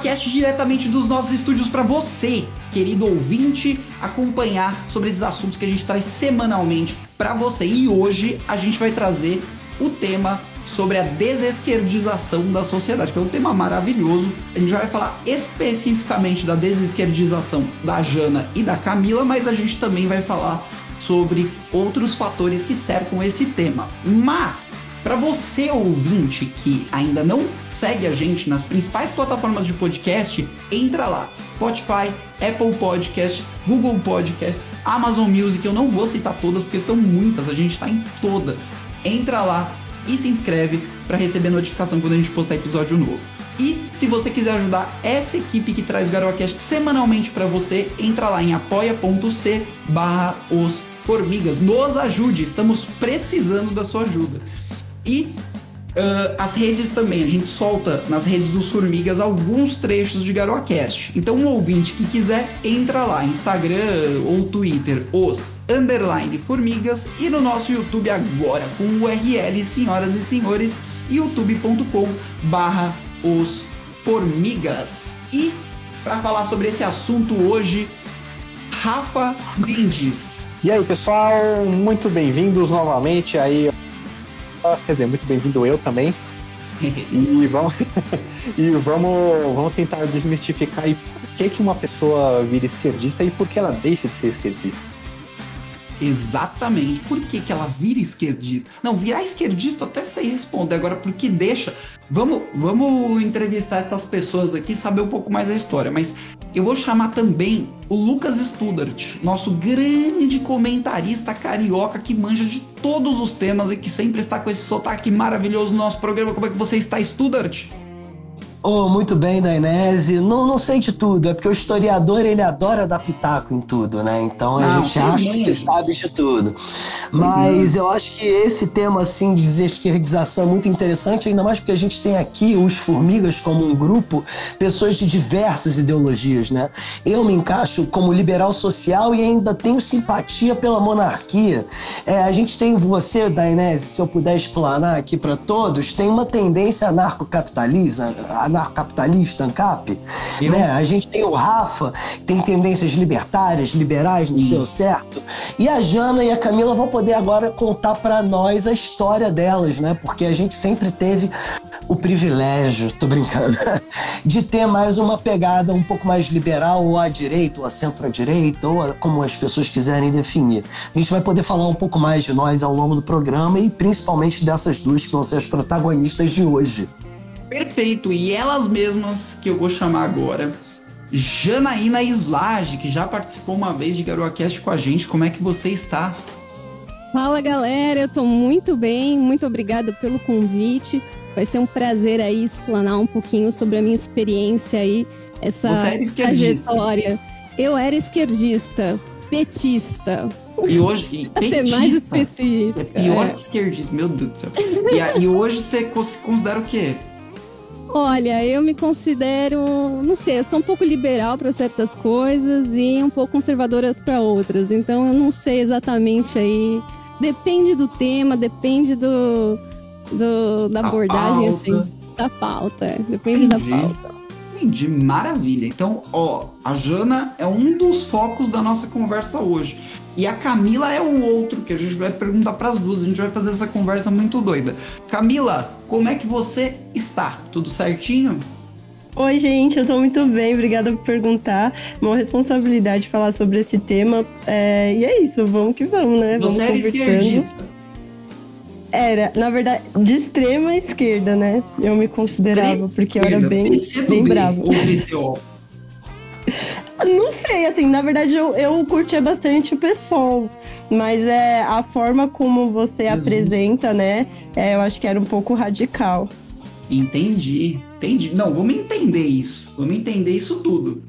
GaroaCast diretamente dos nossos estúdios para você, querido ouvinte, acompanhar sobre esses assuntos que a gente traz semanalmente para você. E hoje a gente vai trazer o tema sobre a desesquerdização da sociedade, que é um tema maravilhoso. A gente vai falar especificamente da desesquerdização da Jana e da Camila, mas a gente também vai falar sobre outros fatores que cercam esse tema. Mas para você ouvinte que ainda não segue a gente nas principais plataformas de podcast, entra lá. Spotify, Apple Podcasts, Google Podcasts, Amazon Music, eu não vou citar todas porque são muitas, a gente está em todas. Entra lá e se inscreve para receber notificação quando a gente postar episódio novo. E se você quiser ajudar essa equipe que traz o GaroaCast semanalmente para você, entra lá em apoia.c barra os formigas. Nos ajude, estamos precisando da sua ajuda. E uh, as redes também, a gente solta nas redes dos Formigas alguns trechos de GaroaCast. Então, um ouvinte que quiser, entra lá, Instagram ou Twitter, os underline Formigas, e no nosso YouTube agora, com o URL, senhoras e senhores, youtube.com barra os Formigas. E, para falar sobre esse assunto hoje, Rafa Mendes. E aí, pessoal, muito bem-vindos novamente aí quer dizer, muito bem-vindo eu também. e vamos, e vamos, vamos tentar desmistificar e por que, que uma pessoa vira esquerdista e por que ela deixa de ser esquerdista. Exatamente. Por que, que ela vira esquerdista? Não, virar esquerdista eu até sei responder. Agora, por que deixa? Vamos, vamos entrevistar essas pessoas aqui saber um pouco mais da história. Mas eu vou chamar também o Lucas Studart, nosso grande comentarista carioca que manja de todos os temas e que sempre está com esse sotaque maravilhoso no nosso programa. Como é que você está, Studart? Oh, muito bem, Dainese. Não, não sei de tudo, é porque o historiador ele adora dar pitaco em tudo, né? Então a não, gente acha que sabe de tudo. Mas eu acho que esse tema assim de desesquerdização é muito interessante, ainda mais porque a gente tem aqui os formigas como um grupo, pessoas de diversas ideologias, né? Eu me encaixo como liberal social e ainda tenho simpatia pela monarquia. É, a gente tem você, Dainese, se eu puder explanar aqui para todos, tem uma tendência anarcocapitalista anarcocapitalista, ANCAP. Né? A gente tem o Rafa, tem tendências libertárias, liberais no seu certo. E a Jana e a Camila vão poder agora contar para nós a história delas, né? Porque a gente sempre teve o privilégio, tô brincando, de ter mais uma pegada um pouco mais liberal, ou à direita, ou à centro-direita, ou como as pessoas quiserem definir. A gente vai poder falar um pouco mais de nós ao longo do programa e principalmente dessas duas que vão ser as protagonistas de hoje. Perfeito. E elas mesmas que eu vou chamar agora. Janaína Slage, que já participou uma vez de GaroaCast com a gente. Como é que você está? Fala galera, eu tô muito bem, muito obrigada pelo convite. Vai ser um prazer aí explanar um pouquinho sobre a minha experiência aí, essa trajetória. Eu era esquerdista, petista. E hoje. Pra ser mais específico. É pior é. que esquerdista, meu Deus do céu. E, e hoje você considera o quê? Olha, eu me considero, não sei, eu sou um pouco liberal para certas coisas e um pouco conservadora para outras. Então eu não sei exatamente aí. Depende do tema, depende do, do da abordagem, assim, da pauta. É. Depende Entendi. da pauta. Entendi, maravilha. Então, ó, a Jana é um dos focos da nossa conversa hoje. E a Camila é o outro, que a gente vai perguntar para as duas. A gente vai fazer essa conversa muito doida. Camila, como é que você está? Tudo certinho? Oi, gente, eu tô muito bem, obrigada por perguntar. Uma responsabilidade falar sobre esse tema. É... E é isso, vamos que vamos, né? Você vamos era esquerdista? Era, na verdade, de extrema esquerda, né? Eu me considerava, extrema porque eu era bem, bem bravo. Ou PCO? Não sei, assim, na verdade eu, eu curtia bastante o pessoal, mas é a forma como você Jesus. apresenta, né? É, eu acho que era um pouco radical. Entendi, entendi. Não, vamos entender isso. Vamos entender isso tudo.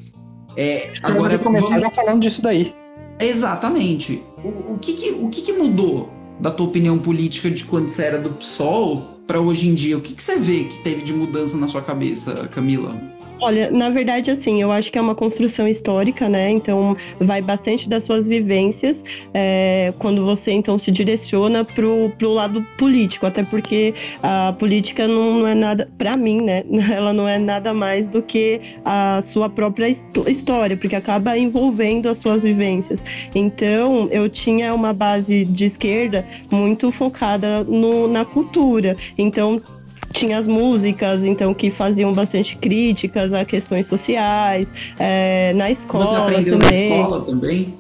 É, agora começar vamos... falando disso daí. Exatamente. O, o, que, que, o que, que mudou da tua opinião política de quando você era do PSOL para hoje em dia? O que, que você vê que teve de mudança na sua cabeça, Camila? Olha, na verdade, assim, eu acho que é uma construção histórica, né? Então, vai bastante das suas vivências é, quando você, então, se direciona pro, pro lado político. Até porque a política não, não é nada, para mim, né? Ela não é nada mais do que a sua própria história, porque acaba envolvendo as suas vivências. Então, eu tinha uma base de esquerda muito focada no, na cultura. Então, tinha as músicas, então, que faziam bastante críticas a questões sociais, é, na escola Você aprendeu também. na escola também?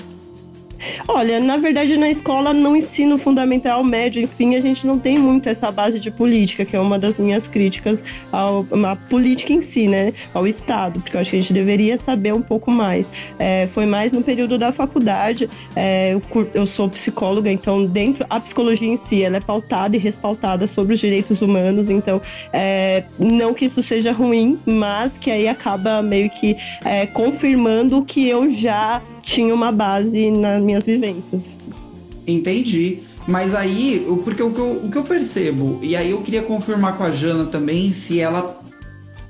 Olha, na verdade, na escola, no ensino fundamental, médio, enfim, a gente não tem muito essa base de política, que é uma das minhas críticas ao, à política em si, né? Ao Estado, porque eu acho que a gente deveria saber um pouco mais. É, foi mais no período da faculdade. É, eu, eu, sou psicóloga, então, dentro a psicologia em si, ela é pautada e respaltada sobre os direitos humanos, então, é, não que isso seja ruim, mas que aí acaba meio que é, confirmando o que eu já tinha uma base nas minhas vivências. Entendi. Mas aí, porque o que, eu, o que eu percebo, e aí eu queria confirmar com a Jana também se ela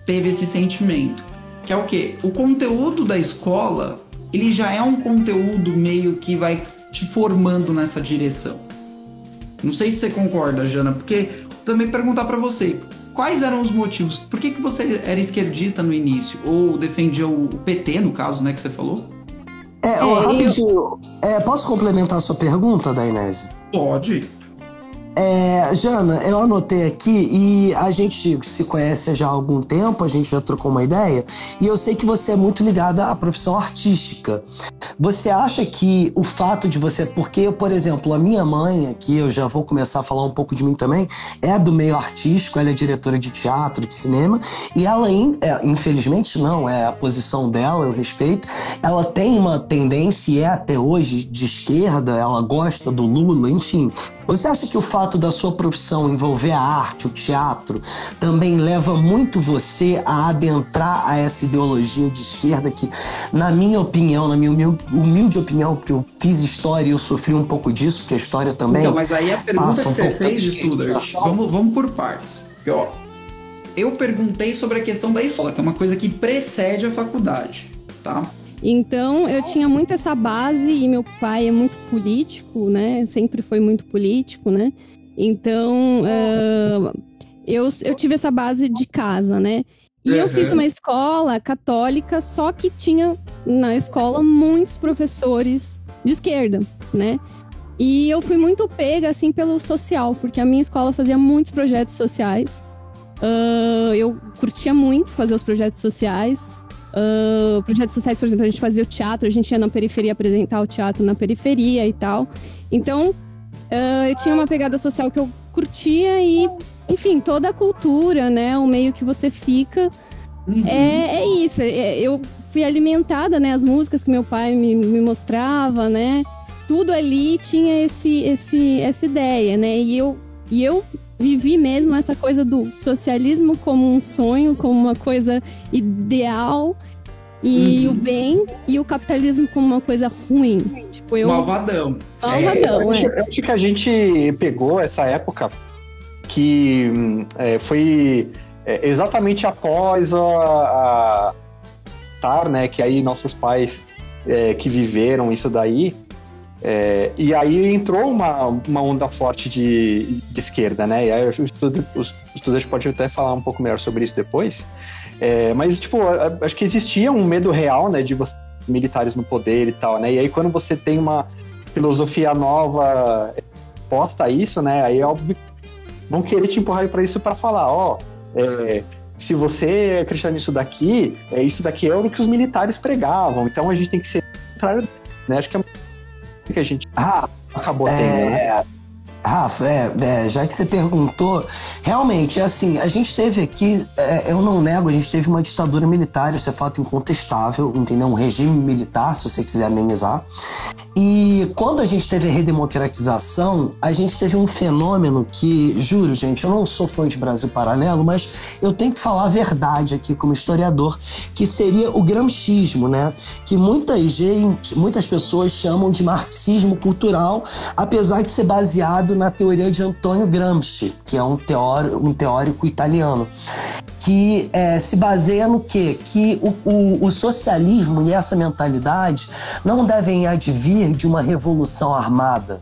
teve esse sentimento. Que é o quê? O conteúdo da escola, ele já é um conteúdo meio que vai te formando nessa direção. Não sei se você concorda, Jana, porque também perguntar para você, quais eram os motivos? Por que, que você era esquerdista no início? Ou defendia o PT, no caso, né, que você falou? É, é rapidinho. Eu... É, posso complementar a sua pergunta, Dainese? Pode. É, Jana, eu anotei aqui e a gente se conhece já há algum tempo, a gente já trocou uma ideia, e eu sei que você é muito ligada à profissão artística. Você acha que o fato de você. Porque, por exemplo, a minha mãe, aqui eu já vou começar a falar um pouco de mim também, é do meio artístico, ela é diretora de teatro, de cinema, e ela, é, infelizmente, não, é a posição dela, eu respeito, ela tem uma tendência, e é até hoje, de esquerda, ela gosta do Lula, enfim. Você acha que o fato da sua profissão envolver a arte, o teatro, também leva muito você a adentrar a essa ideologia de esquerda que, na minha opinião, na minha humilde opinião, porque eu fiz história e eu sofri um pouco disso, porque a história também. Então, mas aí a pergunta que um você fez, Studart, vamos, vamos por partes. Porque, ó, eu perguntei sobre a questão da escola, que é uma coisa que precede a faculdade, tá? Então eu tinha muito essa base e meu pai é muito político, né? Sempre foi muito político, né? Então uh, eu, eu tive essa base de casa, né? E uhum. eu fiz uma escola católica, só que tinha na escola muitos professores de esquerda, né? E eu fui muito pega, assim, pelo social, porque a minha escola fazia muitos projetos sociais. Uh, eu curtia muito fazer os projetos sociais. Uh, projetos sociais, por exemplo, a gente fazia o teatro, a gente ia na periferia apresentar o teatro na periferia e tal. Então, uh, eu tinha uma pegada social que eu curtia e, enfim, toda a cultura, né? O meio que você fica. Uhum. É, é isso. É, eu fui alimentada, né? As músicas que meu pai me, me mostrava, né? Tudo ali tinha esse, esse, essa ideia, né? E eu, e eu vivi mesmo essa coisa do socialismo como um sonho, como uma coisa ideal e uhum. o bem e o capitalismo como uma coisa ruim. Tipo, eu. Malvadão. Malvadão, é. Eu acho que a gente pegou essa época que é, foi é, exatamente após a, a tar, né? Que aí nossos pais é, que viveram isso daí é, e aí entrou uma, uma onda forte de, de esquerda, né? E aí os, os estudantes podem até falar um pouco melhor sobre isso depois. É, mas, tipo, acho que existia um medo real, né, de você, militares no poder e tal, né? E aí quando você tem uma filosofia nova posta a isso, né? Aí é óbvio vão querer te empurrar para isso para falar, ó, é, se você acreditar nisso daqui, é, isso daqui é o que os militares pregavam, então a gente tem que ser contrário, né? Acho que é que a gente ah, acabou é... tendo, né? Rafa, é, é, já que você perguntou, realmente, é assim, a gente teve aqui, é, eu não nego, a gente teve uma ditadura militar, isso é fato incontestável, entendeu? Um regime militar, se você quiser amenizar. E quando a gente teve a redemocratização, a gente teve um fenômeno que, juro, gente, eu não sou fã de Brasil Paralelo, mas eu tenho que falar a verdade aqui como historiador, que seria o gramscismo, né? Que muita gente, muitas pessoas chamam de marxismo cultural, apesar de ser baseado baseado na teoria de Antonio Gramsci, que é um teórico, um teórico italiano, que é, se baseia no quê? Que o, o, o, socialismo e essa mentalidade não devem advir de uma revolução armada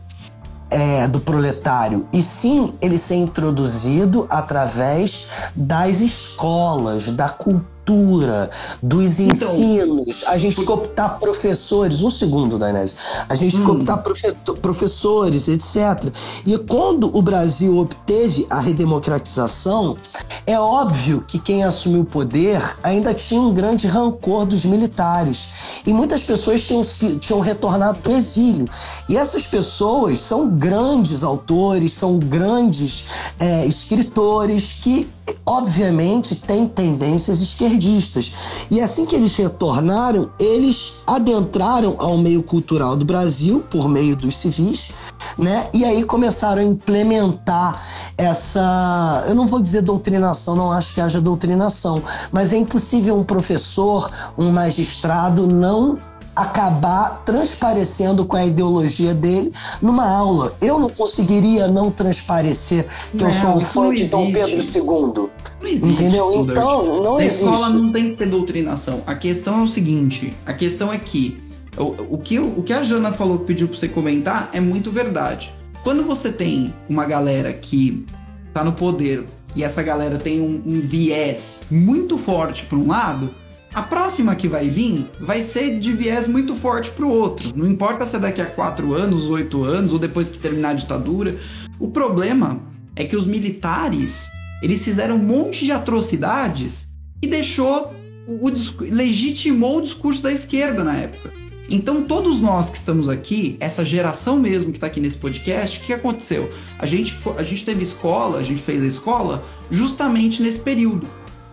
é, do proletário, e sim ele ser introduzido através das escolas, da cultura cultura, dos então, ensinos. a gente por... optar professores, um segundo, Dainese. A gente hum. optar profe professores, etc. E quando o Brasil obteve a redemocratização, é óbvio que quem assumiu o poder ainda tinha um grande rancor dos militares. E muitas pessoas tinham, tinham retornado do exílio. E essas pessoas são grandes autores, são grandes é, escritores que obviamente tem tendências esquerdistas. E assim que eles retornaram, eles adentraram ao meio cultural do Brasil por meio dos civis, né? E aí começaram a implementar essa, eu não vou dizer doutrinação, não acho que haja doutrinação, mas é impossível um professor, um magistrado não acabar transparecendo com a ideologia dele numa aula. Eu não conseguiria não transparecer que não, eu sou um fã de Dom Pedro II. Não existe. Entendeu? Então, não existe. escola não tem que ter doutrinação. A questão é o seguinte: a questão é que o, o, que, o que a Jana falou que pediu pra você comentar é muito verdade. Quando você tem uma galera que tá no poder e essa galera tem um, um viés muito forte para um lado, a próxima que vai vir vai ser de viés muito forte pro outro. Não importa se é daqui a quatro anos, oito anos, ou depois que terminar a ditadura. O problema é que os militares eles fizeram um monte de atrocidades e deixou o, o legitimou o discurso da esquerda na época. Então, todos nós que estamos aqui, essa geração mesmo que está aqui nesse podcast, o que aconteceu? A gente, a gente teve escola, a gente fez a escola justamente nesse período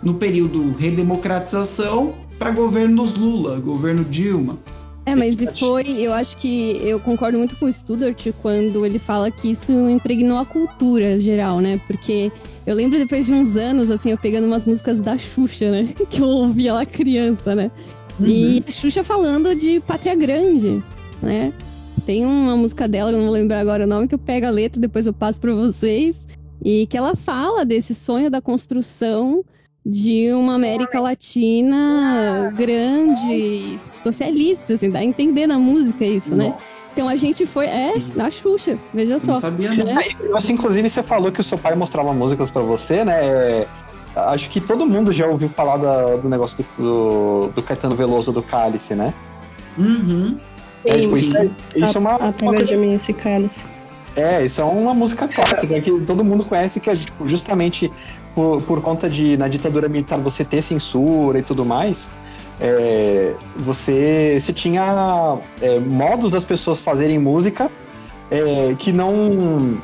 no período redemocratização para governos Lula, governo Dilma. É, mas e foi, eu acho que eu concordo muito com o Studart quando ele fala que isso impregnou a cultura geral, né? Porque eu lembro depois de uns anos, assim, eu pegando umas músicas da Xuxa, né? Que eu ouvia lá criança, né? Uhum. E a Xuxa falando de Pátria Grande, né? Tem uma música dela, eu não vou lembrar agora o nome, que eu pego a letra, depois eu passo para vocês. E que ela fala desse sonho da construção de uma América Latina grande, socialista, assim, dá a entender na música isso, né? Então a gente foi, é, na Xuxa, veja só. Não sabia, né? Assim, inclusive, você falou que o seu pai mostrava músicas para você, né? É, acho que todo mundo já ouviu falar da, do negócio do, do, do, Caetano Veloso do Cálice, né? Uhum. É, tipo, isso, é, isso é uma. Através de mim esse cálice. É, isso é uma música clássica que todo mundo conhece, que é tipo, justamente por, por conta de, na ditadura militar, você ter censura e tudo mais, é, você, você tinha é, modos das pessoas fazerem música é, que não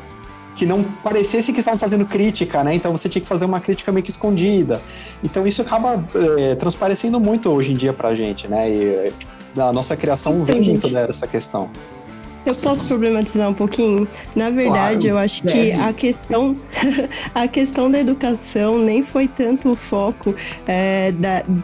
que não parecesse que estavam fazendo crítica, né? Então você tinha que fazer uma crítica meio que escondida. Então isso acaba é, transparecendo muito hoje em dia pra gente, né? E a nossa criação vem muito dessa questão. Eu posso problematizar um pouquinho? Na verdade, claro, eu acho deve. que a questão, a questão da educação nem foi tanto o foco é,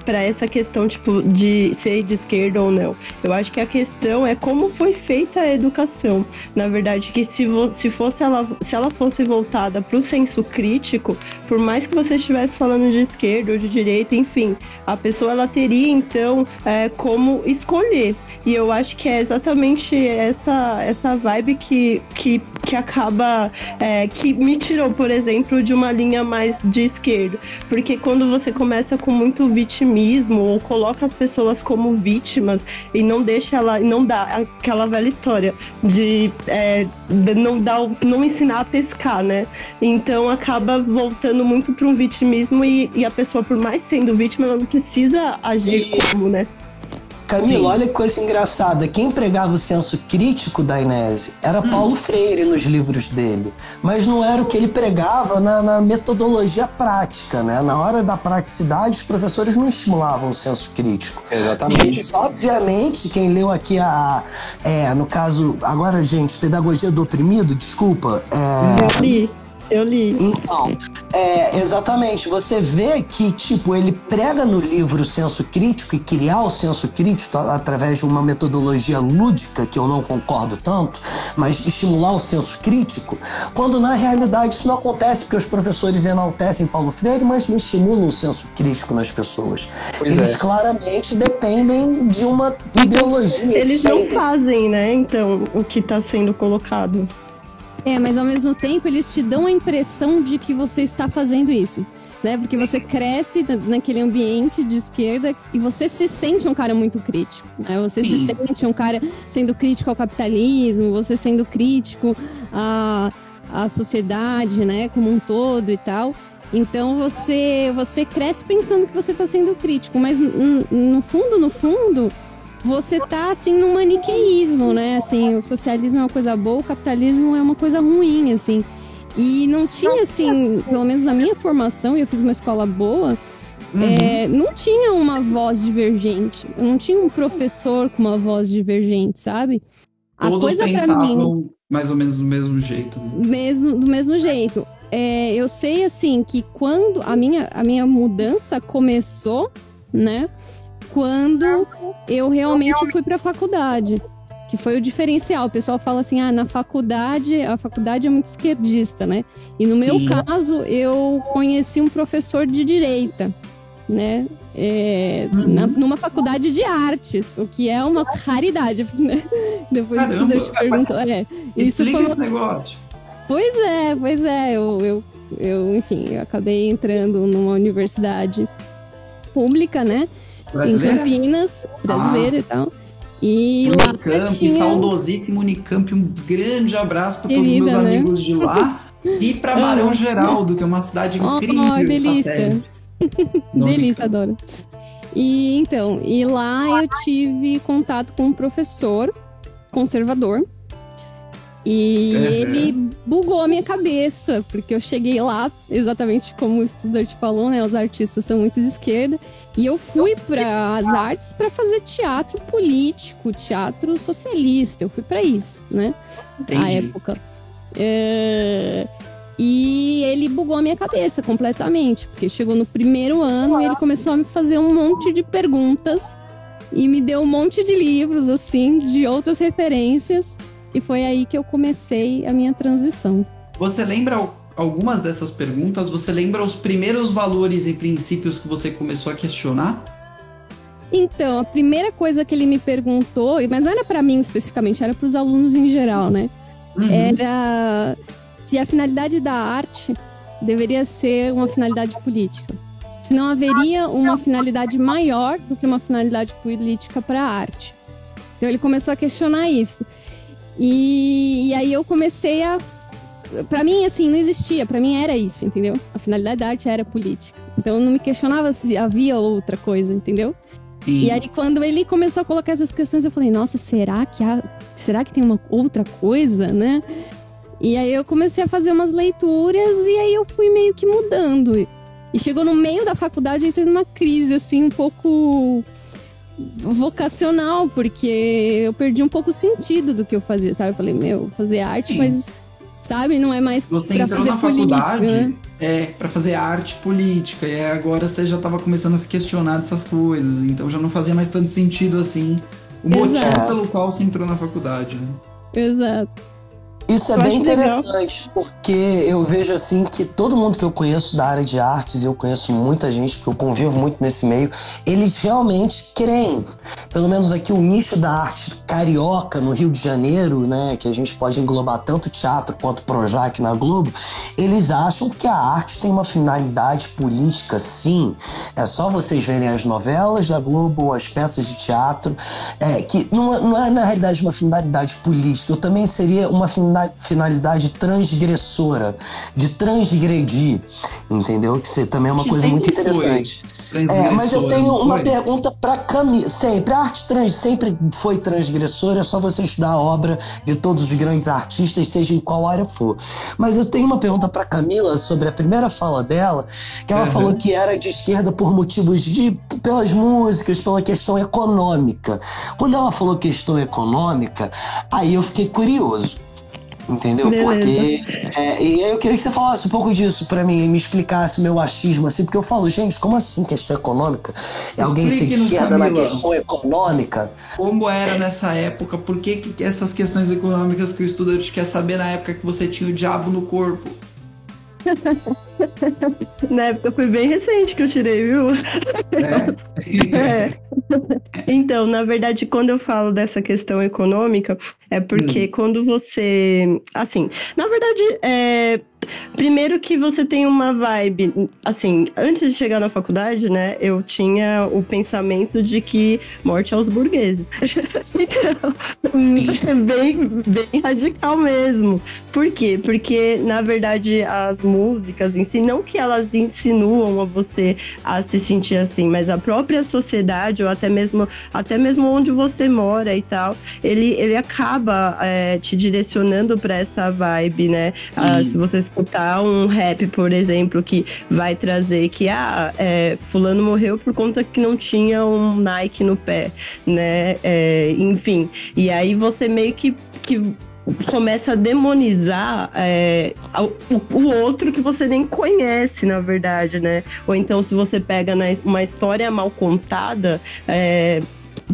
para essa questão tipo de ser de esquerda ou não. Eu acho que a questão é como foi feita a educação. Na verdade, que se, se fosse ela, se ela fosse voltada para o senso crítico, por mais que você estivesse falando de esquerda ou de direita, enfim, a pessoa ela teria então é, como escolher. E eu acho que é exatamente essa, essa vibe que, que, que acaba. É, que me tirou, por exemplo, de uma linha mais de esquerda. Porque quando você começa com muito vitimismo ou coloca as pessoas como vítimas e não deixa ela. não dá aquela velha história de, é, de não, dar, não ensinar a pescar, né? Então acaba voltando muito para um vitimismo e, e a pessoa, por mais sendo vítima, ela não precisa agir como, né? Camilo, olha que coisa engraçada. Quem pregava o senso crítico da Inese era hum. Paulo Freire nos livros dele. Mas não era o que ele pregava na, na, metodologia prática, né? Na hora da praticidade, os professores não estimulavam o senso crítico. Exatamente. E, obviamente, quem leu aqui a. É, no caso, agora, gente, Pedagogia do Oprimido, desculpa. É, Eu li. Então, é, exatamente. Você vê que, tipo, ele prega no livro o senso crítico e criar o senso crítico através de uma metodologia lúdica, que eu não concordo tanto, mas estimular o senso crítico, quando na realidade isso não acontece, porque os professores enaltecem Paulo Freire, mas não estimulam o senso crítico nas pessoas. Pois Eles é. claramente dependem de uma ideologia. Eles não fazem, né, então, o que está sendo colocado. É, mas ao mesmo tempo eles te dão a impressão de que você está fazendo isso. Né? Porque você cresce naquele ambiente de esquerda e você se sente um cara muito crítico. Né? Você Sim. se sente um cara sendo crítico ao capitalismo, você sendo crítico à, à sociedade, né, como um todo e tal. Então você você cresce pensando que você está sendo crítico, mas no fundo, no fundo, você tá assim num maniqueísmo, né? Assim, o socialismo é uma coisa boa, o capitalismo é uma coisa ruim, assim. E não tinha assim, pelo menos na minha formação, e eu fiz uma escola boa, uhum. é, não tinha uma voz divergente. Eu não tinha um professor com uma voz divergente, sabe? A Todos coisa para mim mais ou menos do mesmo jeito. Né? Mesmo do mesmo jeito. É, eu sei assim que quando a minha, a minha mudança começou, né? Quando eu realmente fui para a faculdade. Que foi o diferencial. O pessoal fala assim: ah, na faculdade, a faculdade é muito esquerdista, né? E no meu Sim. caso, eu conheci um professor de direita, né? É, uhum. na, numa faculdade de artes, o que é uma raridade, né? Depois Caramba, tu te perguntou. É, isso foi uma... esse negócio. Pois é, pois é. Eu, eu, eu, enfim, eu acabei entrando numa universidade pública, né? Brasileira? Em Campinas, brasileira ah. e tal. E Unicamp, lá tinha... saudosíssimo Unicamp, um grande abraço para todos os meus né? amigos de lá. e para Barão Geraldo, que é uma cidade incrível. Oh, delícia. delícia, adoro. E então, e lá eu tive contato com um professor conservador e uhum. ele bugou a minha cabeça, porque eu cheguei lá, exatamente como o estudante falou, né? Os artistas são muito de esquerda. E eu fui para as artes para fazer teatro político, teatro socialista. Eu fui para isso, né? Entendi. A época. É... E ele bugou a minha cabeça completamente, porque chegou no primeiro ano e ele começou a me fazer um monte de perguntas e me deu um monte de livros, assim, de outras referências. E foi aí que eu comecei a minha transição. Você lembra algumas dessas perguntas? Você lembra os primeiros valores e princípios que você começou a questionar? Então, a primeira coisa que ele me perguntou, mas não era para mim especificamente, era para os alunos em geral, né? Uhum. Era se a finalidade da arte deveria ser uma finalidade política. Se não haveria uma finalidade maior do que uma finalidade política para a arte. Então ele começou a questionar isso. E, e aí eu comecei a para mim, assim, não existia. para mim era isso, entendeu? A finalidade da arte era política. Então eu não me questionava se havia outra coisa, entendeu? Sim. E aí, quando ele começou a colocar essas questões, eu falei, nossa, será que há. Será que tem uma outra coisa, né? E aí eu comecei a fazer umas leituras e aí eu fui meio que mudando. E chegou no meio da faculdade, eu entrei numa crise, assim, um pouco vocacional, porque eu perdi um pouco o sentido do que eu fazia, sabe? Eu falei, meu, fazer arte, Sim. mas, sabe, não é mais você pra entrou fazer na política, faculdade, né? É, para fazer arte política, e agora você já tava começando a se questionar dessas coisas, então já não fazia mais tanto sentido assim o motivo Exato. pelo qual você entrou na faculdade, né? Exato. Isso é bem interessante, legal. porque eu vejo assim que todo mundo que eu conheço da área de artes, e eu conheço muita gente, que eu convivo muito nesse meio, eles realmente creem. Pelo menos aqui o nicho da arte carioca no Rio de Janeiro, né, que a gente pode englobar tanto teatro quanto Projac na Globo, eles acham que a arte tem uma finalidade política, sim. É só vocês verem as novelas da Globo as peças de teatro, é, que não, é, não é na realidade uma finalidade política, eu também seria uma finalidade finalidade transgressora, de transgredir, entendeu? Que também é uma que coisa muito interessante. É, mas eu tenho uma foi? pergunta para Camila. Sempre, a arte trans sempre foi transgressora, é só você estudar a obra de todos os grandes artistas, seja em qual área for. Mas eu tenho uma pergunta para Camila sobre a primeira fala dela, que ela uhum. falou que era de esquerda por motivos de pelas músicas, pela questão econômica. Quando ela falou questão econômica, aí eu fiquei curioso Entendeu? Beleza. Porque. É, e eu queria que você falasse um pouco disso para mim, me explicasse meu achismo, assim, porque eu falo, gente, como assim questão econômica? É alguém ser esquerda na questão econômica? Como era nessa época? Por que, que essas questões econômicas que o estudante quer saber na época que você tinha o diabo no corpo? Na época foi bem recente que eu tirei, viu? É. é. Então, na verdade, quando eu falo dessa questão econômica, é porque hum. quando você. Assim, na verdade, é, Primeiro que você tem uma vibe, assim, antes de chegar na faculdade, né, eu tinha o pensamento de que morte aos burgueses. então, é bem, bem radical mesmo. Por quê? Porque, na verdade, as músicas em si, não que elas insinuam a você a se sentir assim, mas a própria sociedade, ou até mesmo, até mesmo onde você mora e tal, ele, ele acaba é, te direcionando para essa vibe, né? Ah, se você escutar um rap, por exemplo, que vai trazer que, ah, é, fulano morreu por conta que não tinha um Nike no pé, né? É, enfim, e aí você meio que, que começa a demonizar é, o, o, outro que você nem conhece, na verdade, né? Ou então, se você pega uma história mal contada, é,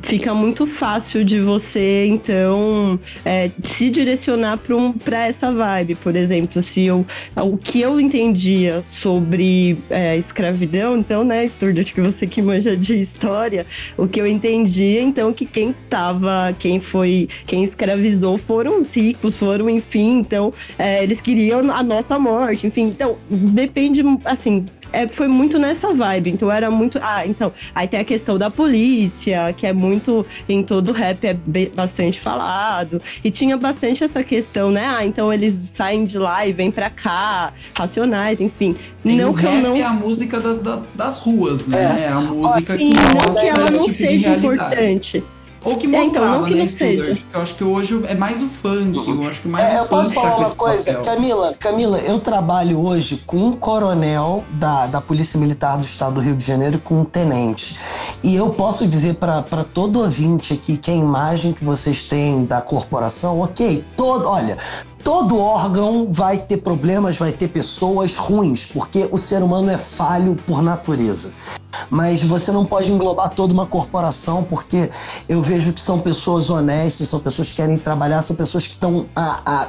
fica muito fácil de você, então, é, se direcionar para um, essa vibe. Por exemplo, se eu, o que eu entendia sobre é, escravidão, então, né, Sturdy, que você que manja de história, o que eu entendia, então, que quem estava, quem foi, quem escravizou foram os ricos, foram, enfim, então, é, eles queriam a nossa morte, enfim, então, depende, assim, é, foi muito nessa vibe. Então era muito. Ah, então. Aí tem a questão da polícia, que é muito. Em todo rap é bastante falado. E tinha bastante essa questão, né? Ah, então eles saem de lá e vêm pra cá, racionais, enfim. Tem não o rap não... é a música da, da, das ruas, né? É, é a música que mostra que ela não tipo seja importante. Ou que mostrava, é, então, né, Studers? Eu acho que hoje é mais o funk. Eu acho que mais é, o eu funk posso tá falar uma coisa? Papel. Camila, Camila, eu trabalho hoje com um coronel da, da Polícia Militar do Estado do Rio de Janeiro e com um tenente. E eu posso dizer para todo ouvinte aqui que a imagem que vocês têm da corporação, ok, todo, olha, todo órgão vai ter problemas, vai ter pessoas ruins, porque o ser humano é falho por natureza mas você não pode englobar toda uma corporação, porque eu vejo que são pessoas honestas, são pessoas que querem trabalhar, são pessoas que estão há, há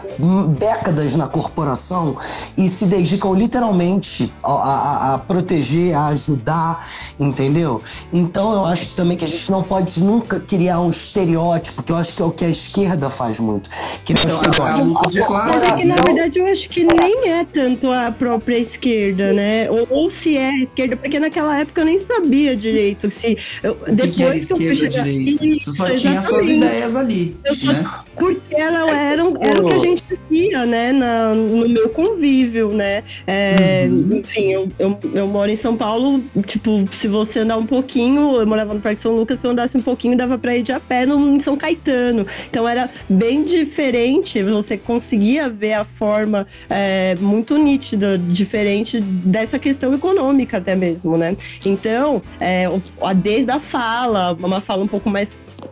décadas na corporação e se dedicam literalmente a, a, a, proteger, a ajudar, entendeu? Então eu acho também que a gente não pode nunca criar um estereótipo, que eu acho que é o que a esquerda faz muito. Que é o estereótipo. Mas é que na verdade eu acho que nem é tanto a própria esquerda, né? Ou, ou se é a esquerda, porque naquela época eu nem sabia direito se. Eu, o depois que, esquerda, que eu fui direita? Você só tinha suas ideias ali. Só, né? Porque ela era, era o que a gente via, né? Na, no meu convívio, né? É, uhum. Enfim, eu, eu, eu, moro em São Paulo, tipo, se você andar um pouquinho, eu morava no Parque São Lucas, se eu andasse um pouquinho, dava pra ir de a pé no, em São Caetano. Então era bem diferente, você conseguia ver a forma é, muito nítida, diferente dessa questão econômica até mesmo, né? Então, é, desde a fala, uma fala um pouco mais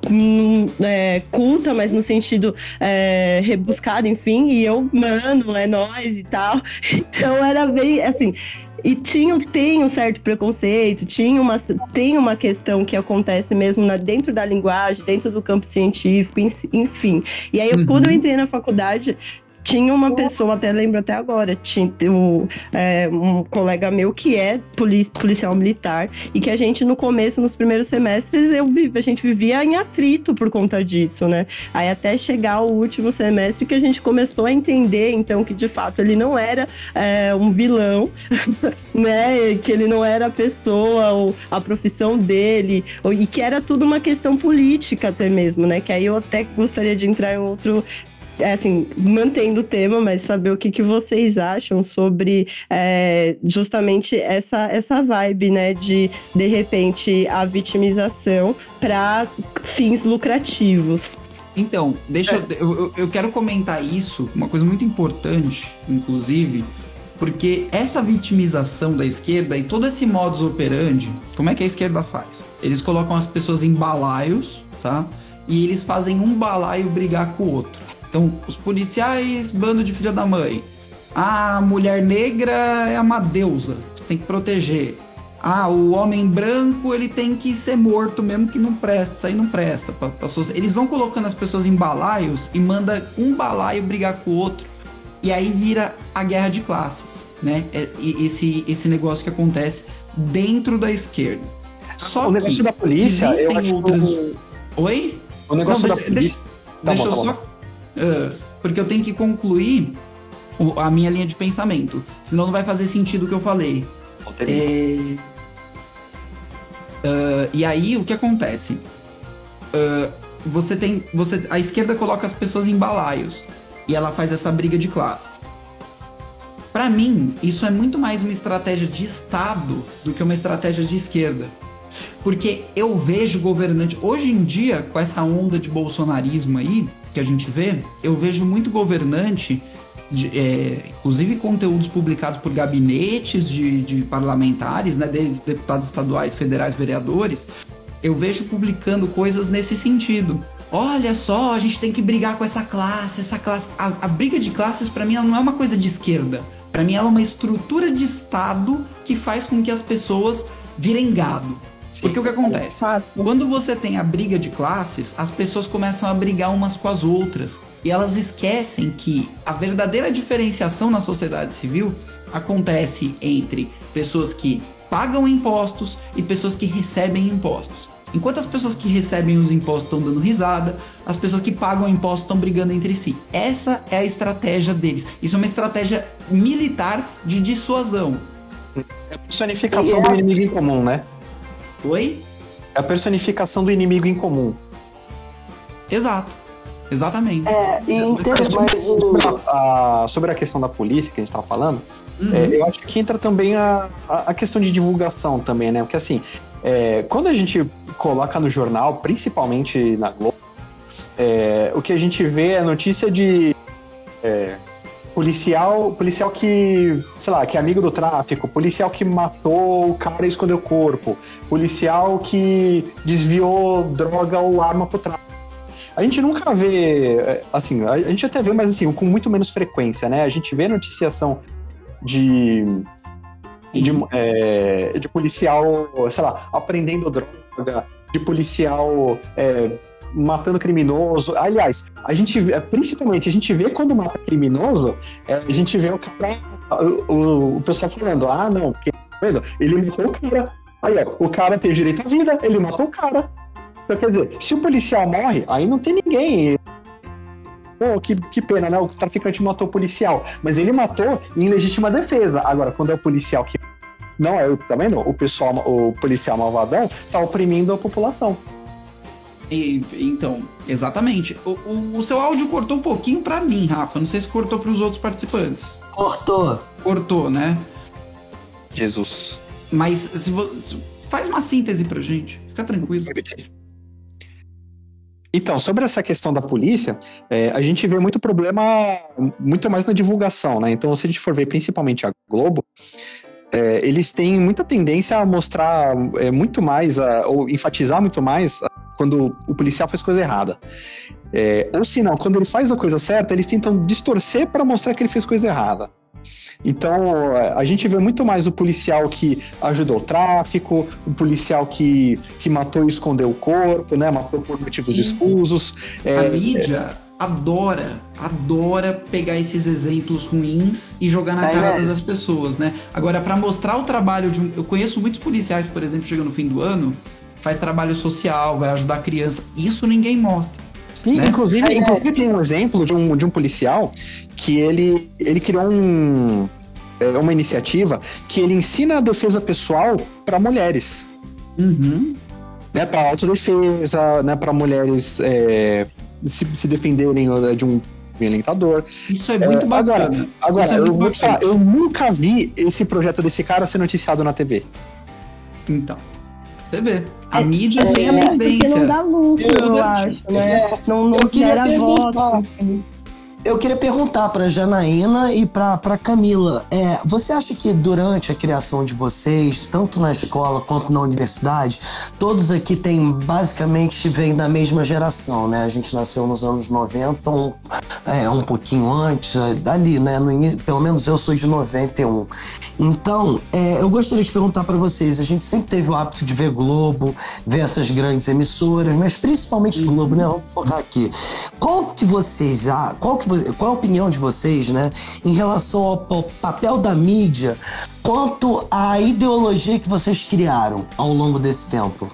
hum, é, culta, mas no sentido é, rebuscado, enfim, e eu, mano, é nós e tal. Então era bem assim. E tinha, tem um certo preconceito, tinha uma, tem uma questão que acontece mesmo na, dentro da linguagem, dentro do campo científico, enfim. E aí, uhum. quando eu entrei na faculdade, tinha uma pessoa, até lembro até agora, tinha um, é, um colega meu que é policial militar e que a gente no começo, nos primeiros semestres, eu, a gente vivia em atrito por conta disso, né? Aí até chegar o último semestre que a gente começou a entender, então, que de fato ele não era é, um vilão, né? Que ele não era a pessoa, ou a profissão dele, ou, e que era tudo uma questão política até mesmo, né? Que aí eu até gostaria de entrar em outro é, assim, mantendo o tema, mas saber o que, que vocês acham sobre é, justamente essa, essa vibe, né, de de repente a vitimização para fins lucrativos. Então, deixa é. eu, eu quero comentar isso, uma coisa muito importante, inclusive, porque essa vitimização da esquerda e todo esse modus operandi, como é que a esquerda faz? Eles colocam as pessoas em balaios, tá? E eles fazem um balaio brigar com o outro. Então, os policiais, bando de filha da mãe. A mulher negra é uma deusa, você tem que proteger. Ah, o homem branco ele tem que ser morto mesmo que não presta, isso aí não presta. Pra, pra, eles vão colocando as pessoas em balaios e manda um balaio brigar com o outro. E aí vira a guerra de classes, né? É, esse, esse negócio que acontece dentro da esquerda. Só o negócio que da polícia, eu acho outras... Que... Oi? O negócio não, da deixa, polícia. Tá deixa, bom, tá eu só. Uh, porque eu tenho que concluir o, a minha linha de pensamento. Senão não vai fazer sentido o que eu falei. É... Uh, e aí o que acontece? Uh, você tem. Você, a esquerda coloca as pessoas em balaios. E ela faz essa briga de classes. Para mim, isso é muito mais uma estratégia de Estado do que uma estratégia de esquerda. Porque eu vejo governante. Hoje em dia, com essa onda de bolsonarismo aí, que a gente vê, eu vejo muito governante, de, é, inclusive conteúdos publicados por gabinetes de, de parlamentares, né, deputados estaduais, federais, vereadores, eu vejo publicando coisas nesse sentido. Olha só, a gente tem que brigar com essa classe, essa classe. A, a briga de classes, para mim, ela não é uma coisa de esquerda. Para mim, ela é uma estrutura de Estado que faz com que as pessoas virem gado. Porque o que acontece? Quando você tem a briga de classes, as pessoas começam a brigar umas com as outras. E elas esquecem que a verdadeira diferenciação na sociedade civil acontece entre pessoas que pagam impostos e pessoas que recebem impostos. Enquanto as pessoas que recebem os impostos estão dando risada, as pessoas que pagam impostos estão brigando entre si. Essa é a estratégia deles. Isso é uma estratégia militar de dissuasão. É a personificação do inimigo em comum, né? Oi? É a personificação do inimigo em comum. Exato. Exatamente. É, e o... sobre, a, sobre a questão da polícia que a gente estava falando, uhum. é, eu acho que entra também a, a, questão de divulgação também, né? Porque assim, é, quando a gente coloca no jornal, principalmente na Globo, é, o que a gente vê é notícia de é, policial, policial que, sei lá, que é amigo do tráfico, policial que matou o cara e escondeu o corpo, policial que desviou droga ou arma pro tráfico. A gente nunca vê, é, assim, a gente até vê, mas assim, com muito menos frequência, né? A gente vê noticiação de de, é, de policial, sei lá, aprendendo droga, de policial é, matando criminoso. Aliás, a gente principalmente a gente vê quando mata criminoso, é, a gente vê o cara, o, o, pessoal falando, ah, não, porque, ele matou o cara. Aí, ó, o cara tem direito à vida, ele matou o cara. Então, quer dizer, se o policial morre, aí não tem ninguém. Pô, que, que pena, né? O traficante matou o policial. Mas ele matou em legítima defesa. Agora, quando é o policial que. Não é, tá vendo? O pessoal, o policial malvadão tá oprimindo a população. E, então, exatamente. O, o, o, seu áudio cortou um pouquinho para mim, Rafa. Não sei se cortou para os outros participantes. Cortou. Cortou, né? Jesus. Mas se você, faz uma síntese pra gente. Fica tranquilo. Então, sobre essa questão da polícia, é, a gente vê muito problema, muito mais na divulgação, né? Então, se a gente for ver principalmente a Globo, é, eles têm muita tendência a mostrar é, muito mais, a, ou enfatizar muito mais quando o policial faz coisa errada. É, ou se não, quando ele faz a coisa certa, eles tentam distorcer para mostrar que ele fez coisa errada. Então, a gente vê muito mais o policial que ajudou o tráfico, o policial que, que matou e escondeu o corpo, né? Matou por motivos Sim. escusos. É, a mídia é... adora, adora pegar esses exemplos ruins e jogar na é, cara das pessoas, né? Agora, para mostrar o trabalho de um... Eu conheço muitos policiais, por exemplo, chegando no fim do ano, faz trabalho social, vai ajudar a criança. Isso ninguém mostra. Sim, né? inclusive, é, inclusive tem um exemplo de um, de um policial que ele, ele criou um, é, uma iniciativa que ele ensina a defesa pessoal para mulheres. Uhum. Né, para autodefesa, né, para mulheres é, se, se defenderem né, de um violentador. Isso é muito é, bacana. Agora, agora é eu vou te falar, eu nunca vi esse projeto desse cara ser noticiado na TV. Então. Você vê. A é, mídia é, tem a tendência. Porque não dá lucro, eu, eu acho, né? É, não, não gera voto. Eu queria perguntar para Janaína e para Camila, é, você acha que durante a criação de vocês, tanto na escola quanto na universidade, todos aqui têm basicamente vêm da mesma geração, né? A gente nasceu nos anos 90, um, é, um pouquinho antes, dali, né? No pelo menos eu sou de 91. Então, é, eu gostaria de perguntar para vocês, a gente sempre teve o hábito de ver Globo, ver essas grandes emissoras, mas principalmente Globo, né? Vamos focar aqui. Qual que vocês, qual que qual a opinião de vocês, né, em relação ao, ao papel da mídia quanto à ideologia que vocês criaram ao longo desse tempo?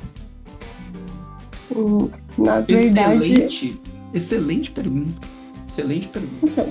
Hum, na verdade... Excelente, excelente pergunta. Excelente pergunta.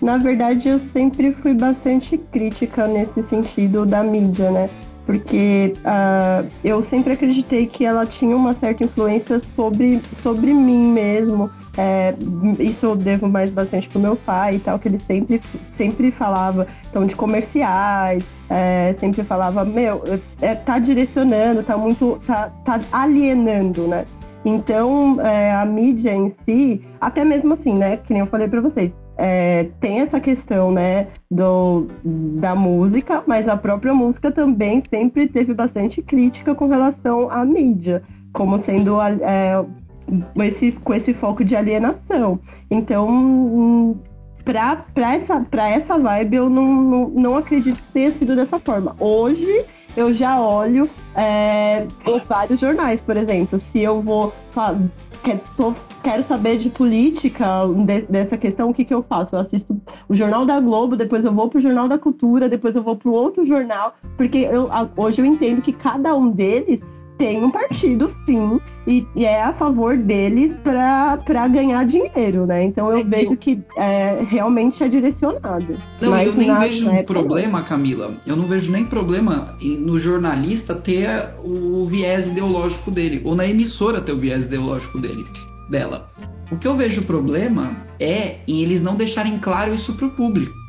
Na verdade, eu sempre fui bastante crítica nesse sentido da mídia, né? Porque uh, eu sempre acreditei que ela tinha uma certa influência sobre, sobre mim mesmo, é, isso eu devo mais bastante pro meu pai e tal, que ele sempre, sempre falava então, de comerciais, é, sempre falava, meu, é, tá direcionando, tá muito. tá, tá alienando, né? Então, é, a mídia em si, até mesmo assim, né? Que nem eu falei para vocês, é, tem essa questão, né, do, da música, mas a própria música também sempre teve bastante crítica com relação à mídia, como sendo é, esse, com esse foco de alienação. Então, pra, pra, essa, essa vibe, eu não, não, não acredito que tenha sido dessa forma. Hoje, eu já olho é, vários jornais, por exemplo. Se eu vou tô, quero saber de política, de, dessa questão, o que, que eu faço? Eu assisto o Jornal da Globo, depois eu vou pro Jornal da Cultura, depois eu vou pro outro jornal, porque eu, hoje eu entendo que cada um deles tem um partido, sim, e, e é a favor deles para ganhar dinheiro, né? Então eu é, vejo que é, realmente é direcionado. Não, Mas eu nem na, vejo um problema, Camila. Eu não vejo nem problema no jornalista ter o viés ideológico dele, ou na emissora ter o viés ideológico dele, dela. O que eu vejo problema é em eles não deixarem claro isso pro público.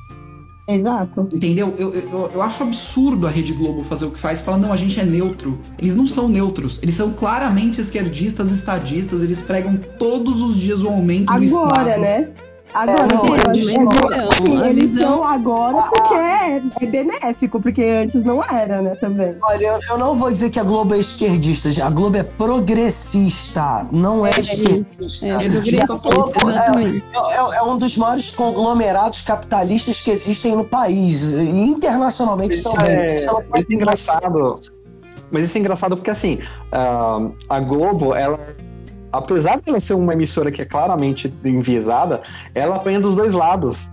Exato. Entendeu? Eu, eu, eu acho absurdo a Rede Globo fazer o que faz e falar, não, a gente é neutro. Eles não são neutros. Eles são claramente esquerdistas, estadistas, eles pregam todos os dias o aumento Agora, do Estado. Agora, né? Agora, é, não, é, assim, eles visão... agora porque é, é, benéfico, porque antes não era, né, também. Olha, eu, eu, não vou dizer que a Globo é esquerdista, a Globo é progressista, não é, é esquerdista. É, é, é, é, um dos maiores conglomerados capitalistas que existem no país, e internacionalmente isso também. É, isso é engraçado. Mas isso é engraçado porque, assim, uh, a Globo, ela apesar de ela ser uma emissora que é claramente enviesada, ela apanha dos dois lados.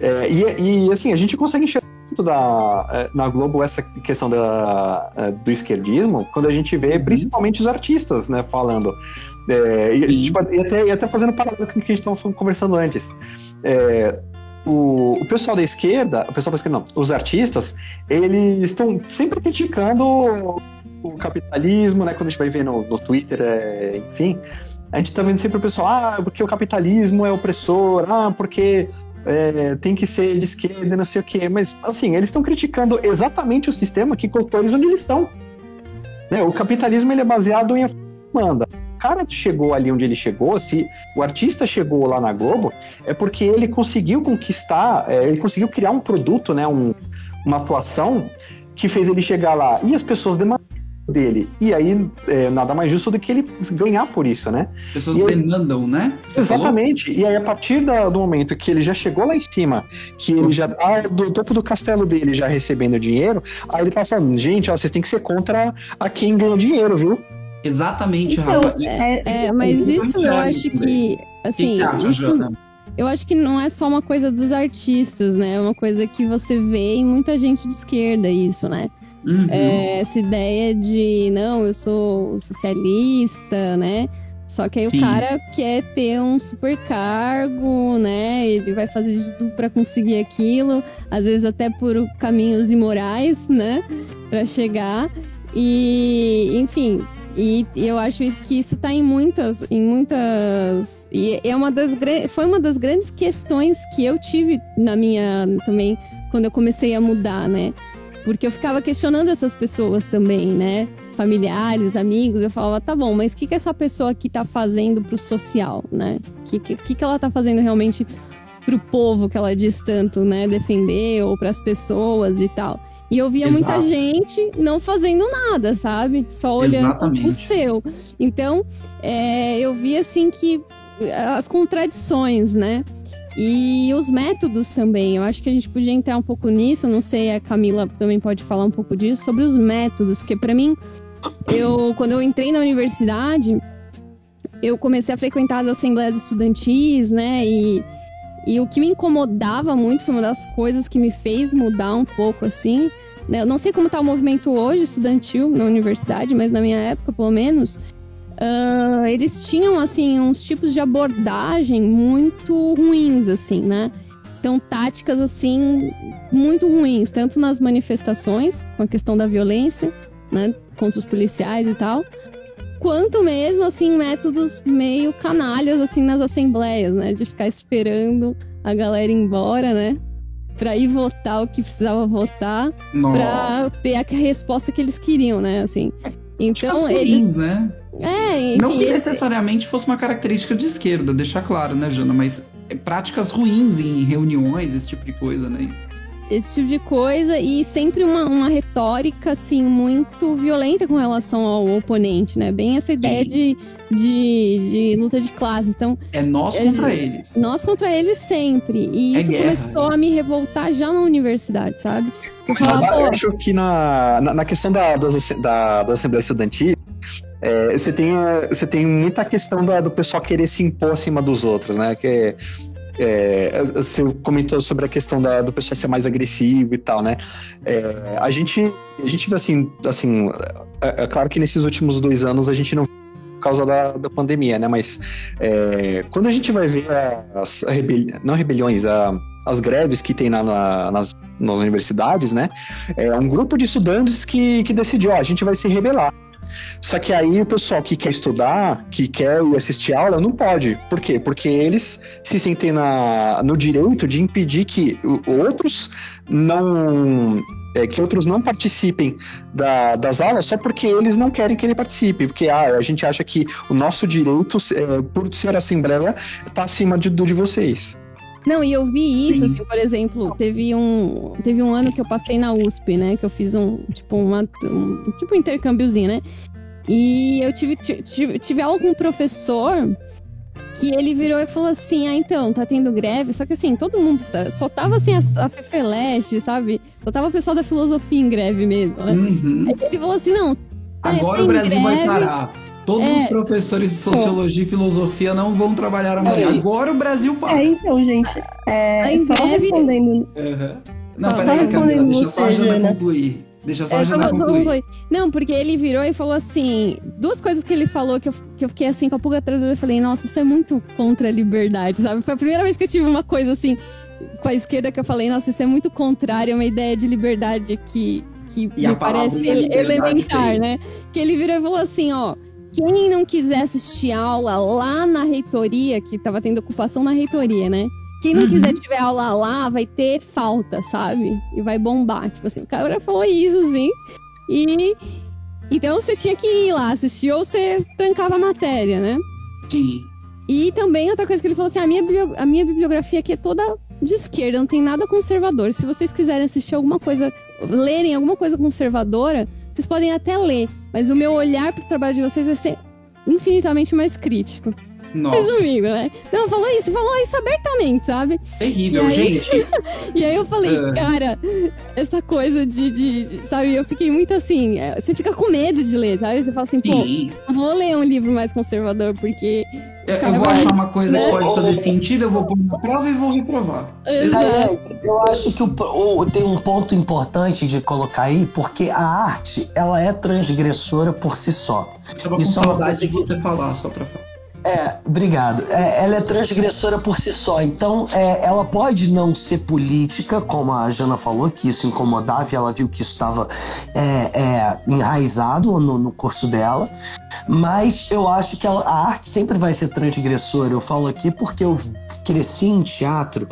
É, e, e, assim, a gente consegue enxergar muito da, é, na Globo essa questão da, é, do esquerdismo quando a gente vê uhum. principalmente os artistas né, falando. É, e, tipo, e, até, e até fazendo paralelo com o que a gente estava conversando antes. É, o, o, pessoal da esquerda, o pessoal da esquerda não, os artistas, eles estão sempre criticando o capitalismo, né? Quando a gente vai ver no, no Twitter, é, enfim, a gente tá vendo sempre o pessoal, ah, porque o capitalismo é opressor, ah, porque é, tem que ser de esquerda, não sei o quê. Mas, assim, eles estão criticando exatamente o sistema que colocou eles onde eles estão. Né? O capitalismo ele é baseado em manda. O cara chegou ali onde ele chegou, se o artista chegou lá na Globo, é porque ele conseguiu conquistar, é, ele conseguiu criar um produto, né, um, uma atuação que fez ele chegar lá. E as pessoas demandaram dele. E aí, é, nada mais justo do que ele ganhar por isso, né? Pessoas e demandam, aí, né? Você exatamente. Falou? E aí, a partir da, do momento que ele já chegou lá em cima, que ele já tá do topo do castelo dele já recebendo dinheiro, aí ele tá falando, gente, ó, vocês têm que ser contra a quem ganhou dinheiro, viu? Exatamente, então, Rafa. É, é, mas isso eu acho que, assim, que isso, eu acho que não é só uma coisa dos artistas, né? É uma coisa que você vê em muita gente de esquerda, isso, né? Uhum. É, essa ideia de, não, eu sou socialista, né? Só que aí Sim. o cara quer ter um super cargo, né? Ele vai fazer de tudo para conseguir aquilo, às vezes até por caminhos imorais, né? Para chegar. E, enfim, e eu acho que isso está em muitas, em muitas. E é uma das foi uma das grandes questões que eu tive na minha também quando eu comecei a mudar, né? Porque eu ficava questionando essas pessoas também, né? Familiares, amigos, eu falava, tá bom, mas o que, que essa pessoa aqui tá fazendo pro social, né? O que, que, que ela tá fazendo realmente pro povo que ela diz tanto, né, defender ou para as pessoas e tal. E eu via Exato. muita gente não fazendo nada, sabe? Só olhando Exatamente. o seu. Então, é, eu vi assim que as contradições, né? E os métodos também. Eu acho que a gente podia entrar um pouco nisso. Não sei, a Camila também pode falar um pouco disso sobre os métodos, porque para mim, eu quando eu entrei na universidade, eu comecei a frequentar as assembleias estudantis, né? E e o que me incomodava muito foi uma das coisas que me fez mudar um pouco assim. Né? Eu não sei como está o movimento hoje estudantil na universidade, mas na minha época, pelo menos, uh, eles tinham assim uns tipos de abordagem muito ruins, assim, né? Então, táticas assim muito ruins, tanto nas manifestações, com a questão da violência, né, contra os policiais e tal, quanto mesmo assim métodos meio canalhas assim nas assembleias, né, de ficar esperando a galera ir embora, né, para ir votar o que precisava votar, para ter a resposta que eles queriam, né, assim. Então tipo eles, né? É, enfim, Não que necessariamente fosse uma característica de esquerda, deixar claro, né, Jana? Mas práticas ruins em reuniões, esse tipo de coisa, né? esse tipo de coisa e sempre uma, uma retórica assim muito violenta com relação ao oponente, né? Bem essa ideia de, de, de, luta de classes. Então, é nós é, contra eles. Nós contra eles sempre. E é isso guerra, começou né? a me revoltar já na universidade, sabe? Eu, falava, eu acho que na, na, na questão da, da, da Assembleia Estudantil, é, você, tem, você tem muita questão da, do pessoal querer se impor acima dos outros, né? Que é, você comentou sobre a questão da, do pessoal ser mais agressivo e tal, né? É, a gente, a gente assim, assim, é, é, claro que nesses últimos dois anos a gente não por causa da, da pandemia, né? Mas é, quando a gente vai ver as rebeliões, não rebeliões, a, as greves que tem na, na, nas, nas universidades, né? É um grupo de estudantes que, que decidiu, ó, a gente vai se rebelar. Só que aí o pessoal que quer estudar, que quer ir assistir aula, não pode. Por quê? Porque eles se sentem na, no direito de impedir que outros não. É, que outros não participem da, das aulas só porque eles não querem que ele participe. Porque ah, a gente acha que o nosso direito, é, por ser assembleia, está acima de, do de vocês. Não, e eu vi isso, assim, por exemplo, teve um, teve um ano que eu passei na USP, né? Que eu fiz um, tipo, uma, um, tipo um intercâmbiozinho, né? E eu tive, tive, tive aula com um professor que ele virou e falou assim: Ah, então, tá tendo greve. Só que assim, todo mundo tá, só tava assim a, a Fefeleste, sabe? Só tava o pessoal da filosofia em greve mesmo, né? Uhum. Aí ele falou assim: não. Tá, Agora tá o Brasil greve, vai parar. Todos é, os professores de sociologia é. e filosofia não vão trabalhar amanhã. É. Agora o Brasil para. É, então, gente. É, tá em greve. Respondendo... Uhum. Não, peraí, Camila, deixa só a Jana concluir. Deixa só a é, Jana concluir. Não, porque ele virou e falou assim: duas coisas que ele falou que eu, que eu fiquei assim com a pulga atrás Eu falei, nossa, isso é muito contra a liberdade, sabe? Foi a primeira vez que eu tive uma coisa assim com a esquerda que eu falei, nossa, isso é muito contrário a uma ideia de liberdade que, que me parece elementar, né? Que ele virou e falou assim: ó quem não quiser assistir aula lá na reitoria, que tava tendo ocupação na reitoria, né? Quem não uhum. quiser tiver aula lá, vai ter falta, sabe? E vai bombar. Tipo assim, o cara falou isso, assim. E. Então você tinha que ir lá assistir ou você trancava a matéria, né? Sim. E também outra coisa que ele falou assim: a minha, a minha bibliografia aqui é toda de esquerda, não tem nada conservador. Se vocês quiserem assistir alguma coisa, lerem alguma coisa conservadora, vocês podem até ler, mas o meu olhar pro trabalho de vocês vai ser infinitamente mais crítico. Nossa. Resumindo, né? Não, falou isso, falou isso abertamente, sabe? Terrível, aí, gente. e aí eu falei, uh. cara, essa coisa de, de, de, Sabe, eu fiquei muito assim. É, você fica com medo de ler, sabe? Você fala assim, Sim. pô, vou ler um livro mais conservador, porque. Eu, eu vou achar uma coisa né? que pode fazer sentido, eu vou pôr na prova e vou reprovar. Exato. eu acho que o, o, tem um ponto importante de colocar aí, porque a arte, ela é transgressora por si só. Eu tava com Isso saudade é de você falar, só pra falar. É, obrigado. É, ela é transgressora por si só, então é, ela pode não ser política, como a Jana falou, que isso incomodava e ela viu que isso estava é, é, enraizado no, no, curso dela, mas eu acho que ela, a arte sempre vai ser transgressora. Eu falo aqui porque eu cresci em teatro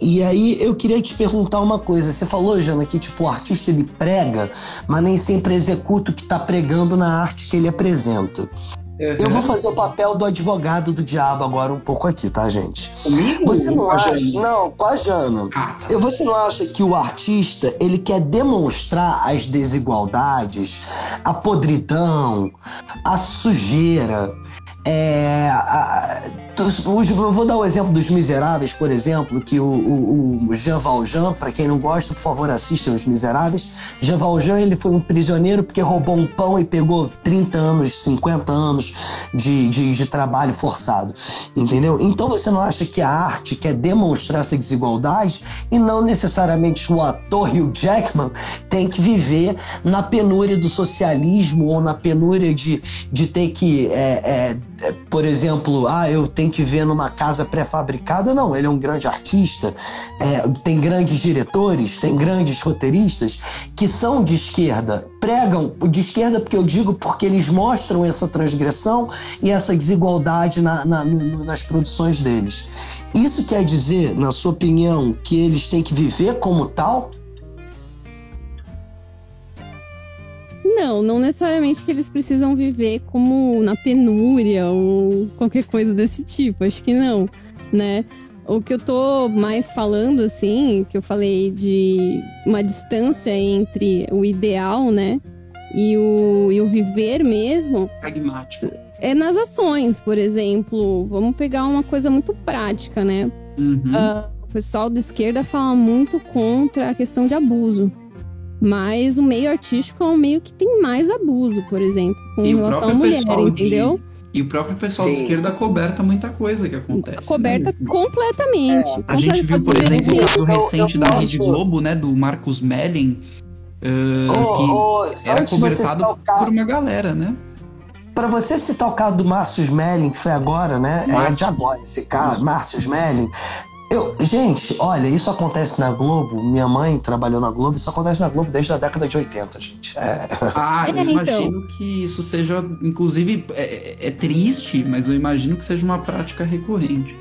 e aí eu queria te perguntar uma coisa. Você falou, Jana, que tipo, o artista ele prega, mas nem sempre executa o que está pregando na arte que ele apresenta. Uhum. Eu vou fazer o papel do advogado do diabo agora um pouco aqui, tá, gente? Comigo? Você não acha? Não, com a Jana. Ah, tá. Você não acha que o artista ele quer demonstrar as desigualdades, a podridão, a sujeira, é, a, eu vou dar o exemplo dos Miseráveis, por exemplo, que o, o, o Jean Valjean, para quem não gosta, por favor, assistam Os Miseráveis. Jean Valjean ele foi um prisioneiro porque roubou um pão e pegou 30 anos, 50 anos de, de, de trabalho forçado, entendeu? Então você não acha que a arte quer demonstrar essa desigualdade e não necessariamente o ator Hugh Jackman tem que viver na penúria do socialismo ou na penúria de, de ter que é, é, é, por exemplo, ah, eu tenho que ver numa casa pré-fabricada. Não, ele é um grande artista, é, tem grandes diretores, tem grandes roteiristas que são de esquerda, pregam de esquerda porque eu digo porque eles mostram essa transgressão e essa desigualdade na, na, nas produções deles. Isso quer dizer, na sua opinião, que eles têm que viver como tal? Não, não necessariamente que eles precisam viver como na penúria ou qualquer coisa desse tipo. Acho que não, né? O que eu tô mais falando, assim, que eu falei de uma distância entre o ideal, né? E o, e o viver mesmo. Pragmático. É nas ações, por exemplo. Vamos pegar uma coisa muito prática, né? Uhum. Uh, o pessoal da esquerda fala muito contra a questão de abuso. Mas o meio artístico é um meio que tem mais abuso, por exemplo, com e relação à mulher, entendeu? De... E o próprio pessoal Sim. de esquerda coberta muita coisa que acontece. Coberta né? completamente. É. A gente viu, por exemplo, o caso recente da Rede Globo, né? Do Marcos Melling, uh, oh, que oh, era cobertado por uma galera, né? Para você citar o caso do Márcio Smelling, que foi agora, né? É de agora esse caso, Márcio Smelling. Eu, gente, olha, isso acontece na Globo. Minha mãe trabalhou na Globo, isso acontece na Globo desde a década de 80, gente. É. Ah, eu é, imagino então. que isso seja, inclusive, é, é, triste, mas eu imagino que seja uma prática recorrente.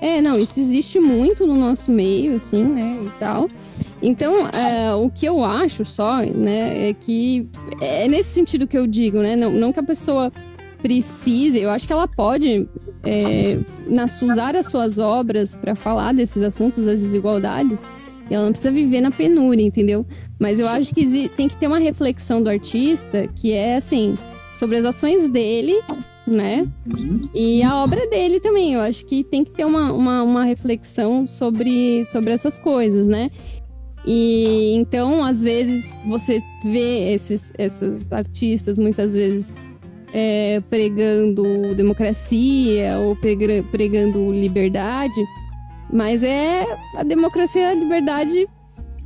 É, não, isso existe muito no nosso meio, assim, né, e tal. Então, é, o que eu acho só, né, é que é nesse sentido que eu digo, né, não, não que a pessoa precise, eu acho que ela pode é, nas, usar as suas obras para falar desses assuntos das desigualdades, ela não precisa viver na penúria, entendeu? Mas eu acho que tem que ter uma reflexão do artista que é assim sobre as ações dele, né? E a obra dele também. Eu acho que tem que ter uma, uma, uma reflexão sobre, sobre essas coisas, né? E então, às vezes, você vê esses, esses artistas muitas vezes é, pregando democracia ou pregando liberdade, mas é a democracia e a liberdade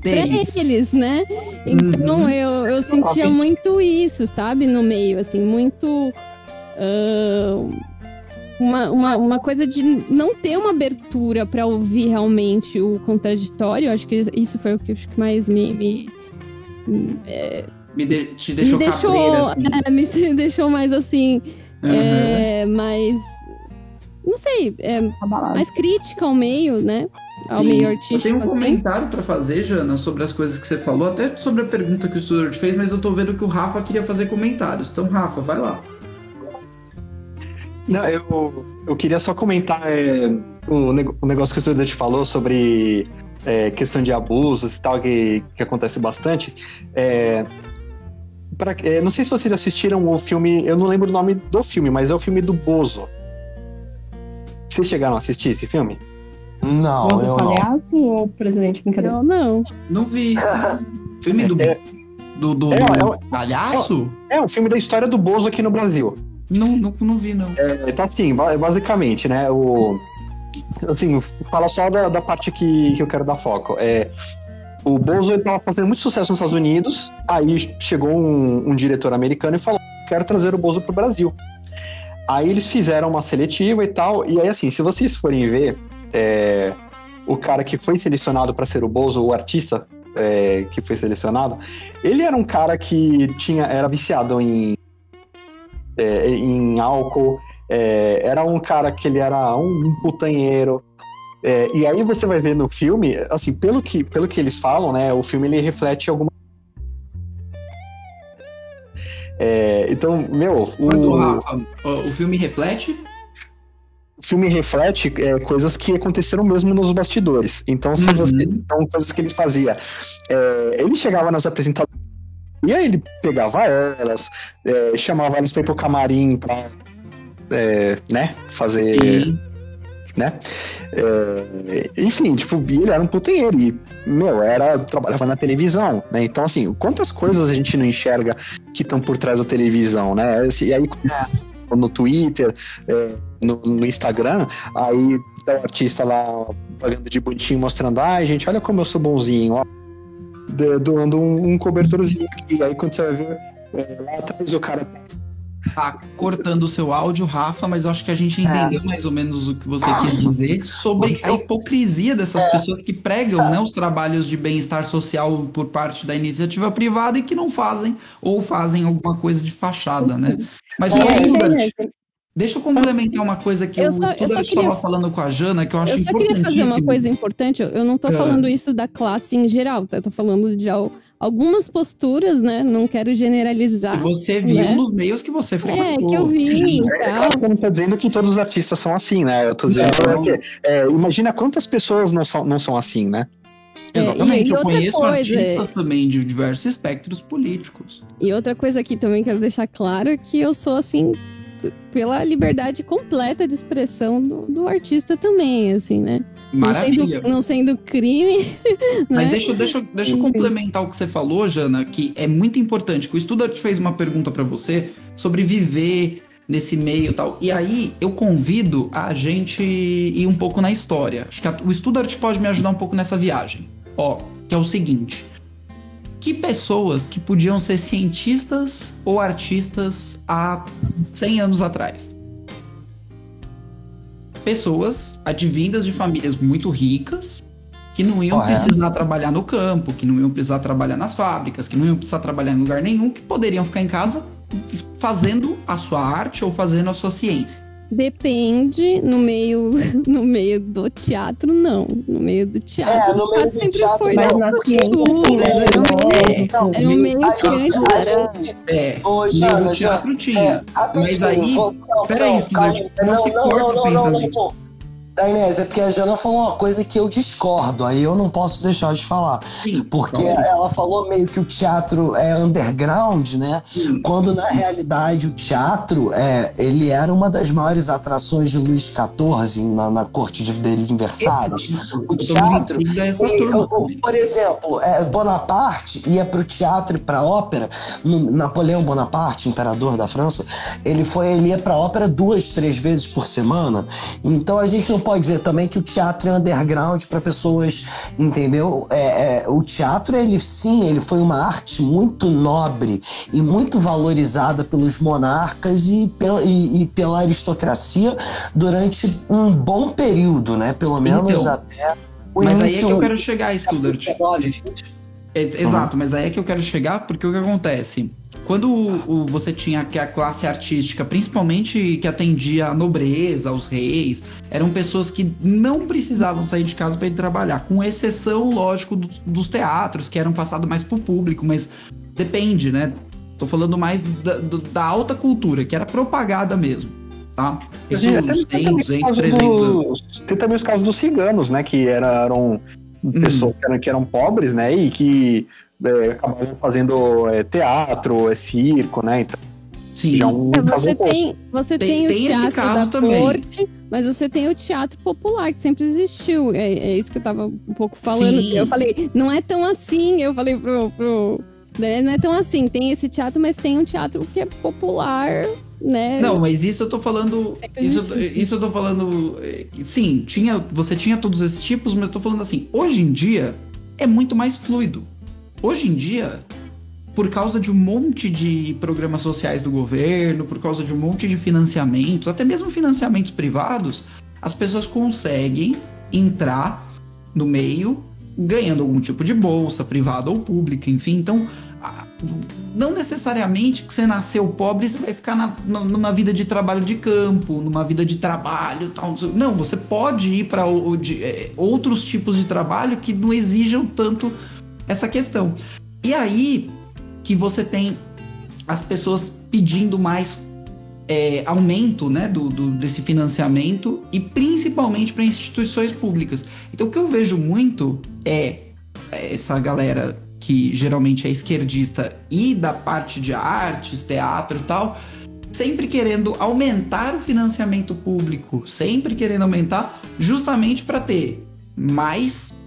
para eles, né? Então uhum. eu, eu sentia muito isso, sabe? No meio, assim, muito. Uh, uma, uma, uma coisa de não ter uma abertura para ouvir realmente o contraditório. Eu acho que isso foi o que, acho que mais me, me é, me de, te deixou, me deixou cabreira, assim. É, me deixou mais assim. Uhum. É, mais. Não sei, é, mais crítica ao meio, né? Ao Sim, meio artístico. Eu tenho um assim. comentário para fazer, Jana, sobre as coisas que você falou, até sobre a pergunta que o estudante te fez, mas eu tô vendo que o Rafa queria fazer comentários. Então, Rafa, vai lá. Não, eu, eu queria só comentar é, o, o negócio que o estudante falou sobre é, questão de abusos e tal, que, que acontece bastante. É, Pra, é, não sei se vocês assistiram o filme, eu não lembro o nome do filme, mas é o filme do Bozo. Vocês chegaram a assistir esse filme? Não, o eu palhaço não. ou presidente brincadeira? Eu não. Não vi. filme do, é, do, do, é, do é, palhaço? É, é um filme da história do Bozo aqui no Brasil. Não, não, não vi, não. É, tá assim, basicamente, né? O, assim, fala só da, da parte que, que eu quero dar foco. É, o Bozo estava fazendo muito sucesso nos Estados Unidos, aí chegou um, um diretor americano e falou: quero trazer o Bozo para o Brasil. Aí eles fizeram uma seletiva e tal, e aí assim, se vocês forem ver, é, o cara que foi selecionado para ser o Bozo, o artista é, que foi selecionado, ele era um cara que tinha, era viciado em, é, em álcool, é, era um cara que ele era um, um putanheiro, é, e aí você vai ver no filme, assim, pelo que, pelo que eles falam, né, o filme ele reflete alguma É, então, meu. O... Rafa, o filme reflete o filme reflete é, coisas que aconteceram mesmo nos bastidores. Então, se uhum. você, então coisas que ele fazia. É, ele chegava nas apresentações e aí ele pegava elas, é, chamava elas para ir pro camarim pra, é, né, fazer. Sim. Né? É, enfim, tipo, ele era um puteiro e, meu, era, trabalhava na televisão, né? Então, assim, quantas coisas a gente não enxerga que estão por trás da televisão, né? E aí, no Twitter, é, no, no, Instagram, aí tá o artista lá pagando de bonitinho, mostrando, ai, ah, gente, olha como eu sou bonzinho, ó, doando um, um cobertorzinho aqui. Aí quando você vai ver, é, lá atrás o cara tá cortando o seu áudio, Rafa, mas eu acho que a gente entendeu é. mais ou menos o que você quis dizer sobre a hipocrisia dessas é. pessoas que pregam né, os trabalhos de bem-estar social por parte da iniciativa privada e que não fazem ou fazem alguma coisa de fachada, né? Mas o é, Deixa eu complementar uma coisa que eu só, estava queria... falando com a Jana, que eu acho importante. Eu só queria fazer uma coisa importante. Eu não estou falando isso da classe em geral, tá? Eu tô falando de algumas posturas, né? Não quero generalizar. Que você viu né? nos meios que você frequentou. É, que eu vi e tal. É, eu não tô dizendo que todos os artistas são assim, né? Eu tô dizendo que, é, imagina quantas pessoas não são, não são assim, né? É, Exatamente, eu conheço coisa, artistas também de diversos espectros políticos. E outra coisa aqui também quero deixar claro é que eu sou assim pela liberdade completa de expressão do, do artista também, assim, né? Maravilha. Não sendo, não sendo crime. Mas né? deixa, deixa, deixa eu complementar o que você falou, Jana, que é muito importante, que o Studart fez uma pergunta para você sobre viver nesse meio e tal. E aí eu convido a gente ir um pouco na história. Acho que a, o Studart pode me ajudar um pouco nessa viagem. Ó, que é o seguinte que pessoas que podiam ser cientistas ou artistas há 100 anos atrás. Pessoas advindas de famílias muito ricas, que não iam precisar trabalhar no campo, que não iam precisar trabalhar nas fábricas, que não iam precisar trabalhar em lugar nenhum, que poderiam ficar em casa fazendo a sua arte ou fazendo a sua ciência. Depende, no meio, no meio do teatro, não. No meio do teatro, é, no meio do sempre teatro, foi das prostitutas. Era, um, era um meio que antes era. É, no meio do teatro tinha. É, mas aí. Peraí, estudante, você não, não se corta o pensamento. Da Inês, é porque a Jana falou uma coisa que eu discordo, aí eu não posso deixar de falar. Sim, porque ela falou meio que o teatro é underground, né? Sim. Quando na realidade o teatro é, ele era uma das maiores atrações de Luís XIV na, na corte de, dele em Versalhes. O teatro, e, por exemplo, é, Bonaparte ia para o teatro e para a ópera. No, Napoleão Bonaparte, imperador da França, ele foi ele ia para a ópera duas, três vezes por semana. Então a gente não pode dizer também que o teatro é underground para pessoas, entendeu? É, é, o teatro, ele sim, ele foi uma arte muito nobre e muito valorizada pelos monarcas e, pela, e, e pela aristocracia durante um bom período, né? Pelo menos então, até. mas aí é que eu quero chegar, Studart. Exato, uhum. mas aí é que eu quero chegar porque o que acontece? Quando o, o, você tinha que a classe artística, principalmente que atendia a nobreza, aos reis, eram pessoas que não precisavam sair de casa para ir trabalhar, com exceção, lógico, do, dos teatros, que eram passados mais pro público, mas depende, né? Tô falando mais da, do, da alta cultura, que era propagada mesmo, tá? Isso uns 100, 200, 300 anos. Tem também os casos dos ciganos, né? Que eram hum. pessoas que, eram, que eram pobres, né? E que é, acabaram fazendo é, teatro, é, circo, né? Então, Sim. Um é, você tem, você tem, tem o teatro da também. corte, mas você tem o teatro popular, que sempre existiu. É, é isso que eu tava um pouco falando. Sim. Eu falei, não é tão assim, eu falei pro, pro né? Não é tão assim, tem esse teatro, mas tem um teatro que é popular, né? Não, mas isso eu tô falando. Isso, isso eu tô falando. É, sim, tinha, você tinha todos esses tipos, mas eu tô falando assim, hoje em dia é muito mais fluido. Hoje em dia, por causa de um monte de programas sociais do governo, por causa de um monte de financiamentos, até mesmo financiamentos privados, as pessoas conseguem entrar no meio ganhando algum tipo de bolsa, privada ou pública, enfim. Então, não necessariamente que você nasceu pobre você vai ficar na, numa vida de trabalho de campo, numa vida de trabalho tal. Não, você pode ir para é, outros tipos de trabalho que não exijam tanto essa questão. E aí que você tem as pessoas pedindo mais é, aumento né, do, do, desse financiamento e principalmente para instituições públicas. Então o que eu vejo muito é essa galera que geralmente é esquerdista e da parte de artes, teatro e tal, sempre querendo aumentar o financiamento público, sempre querendo aumentar, justamente para ter mais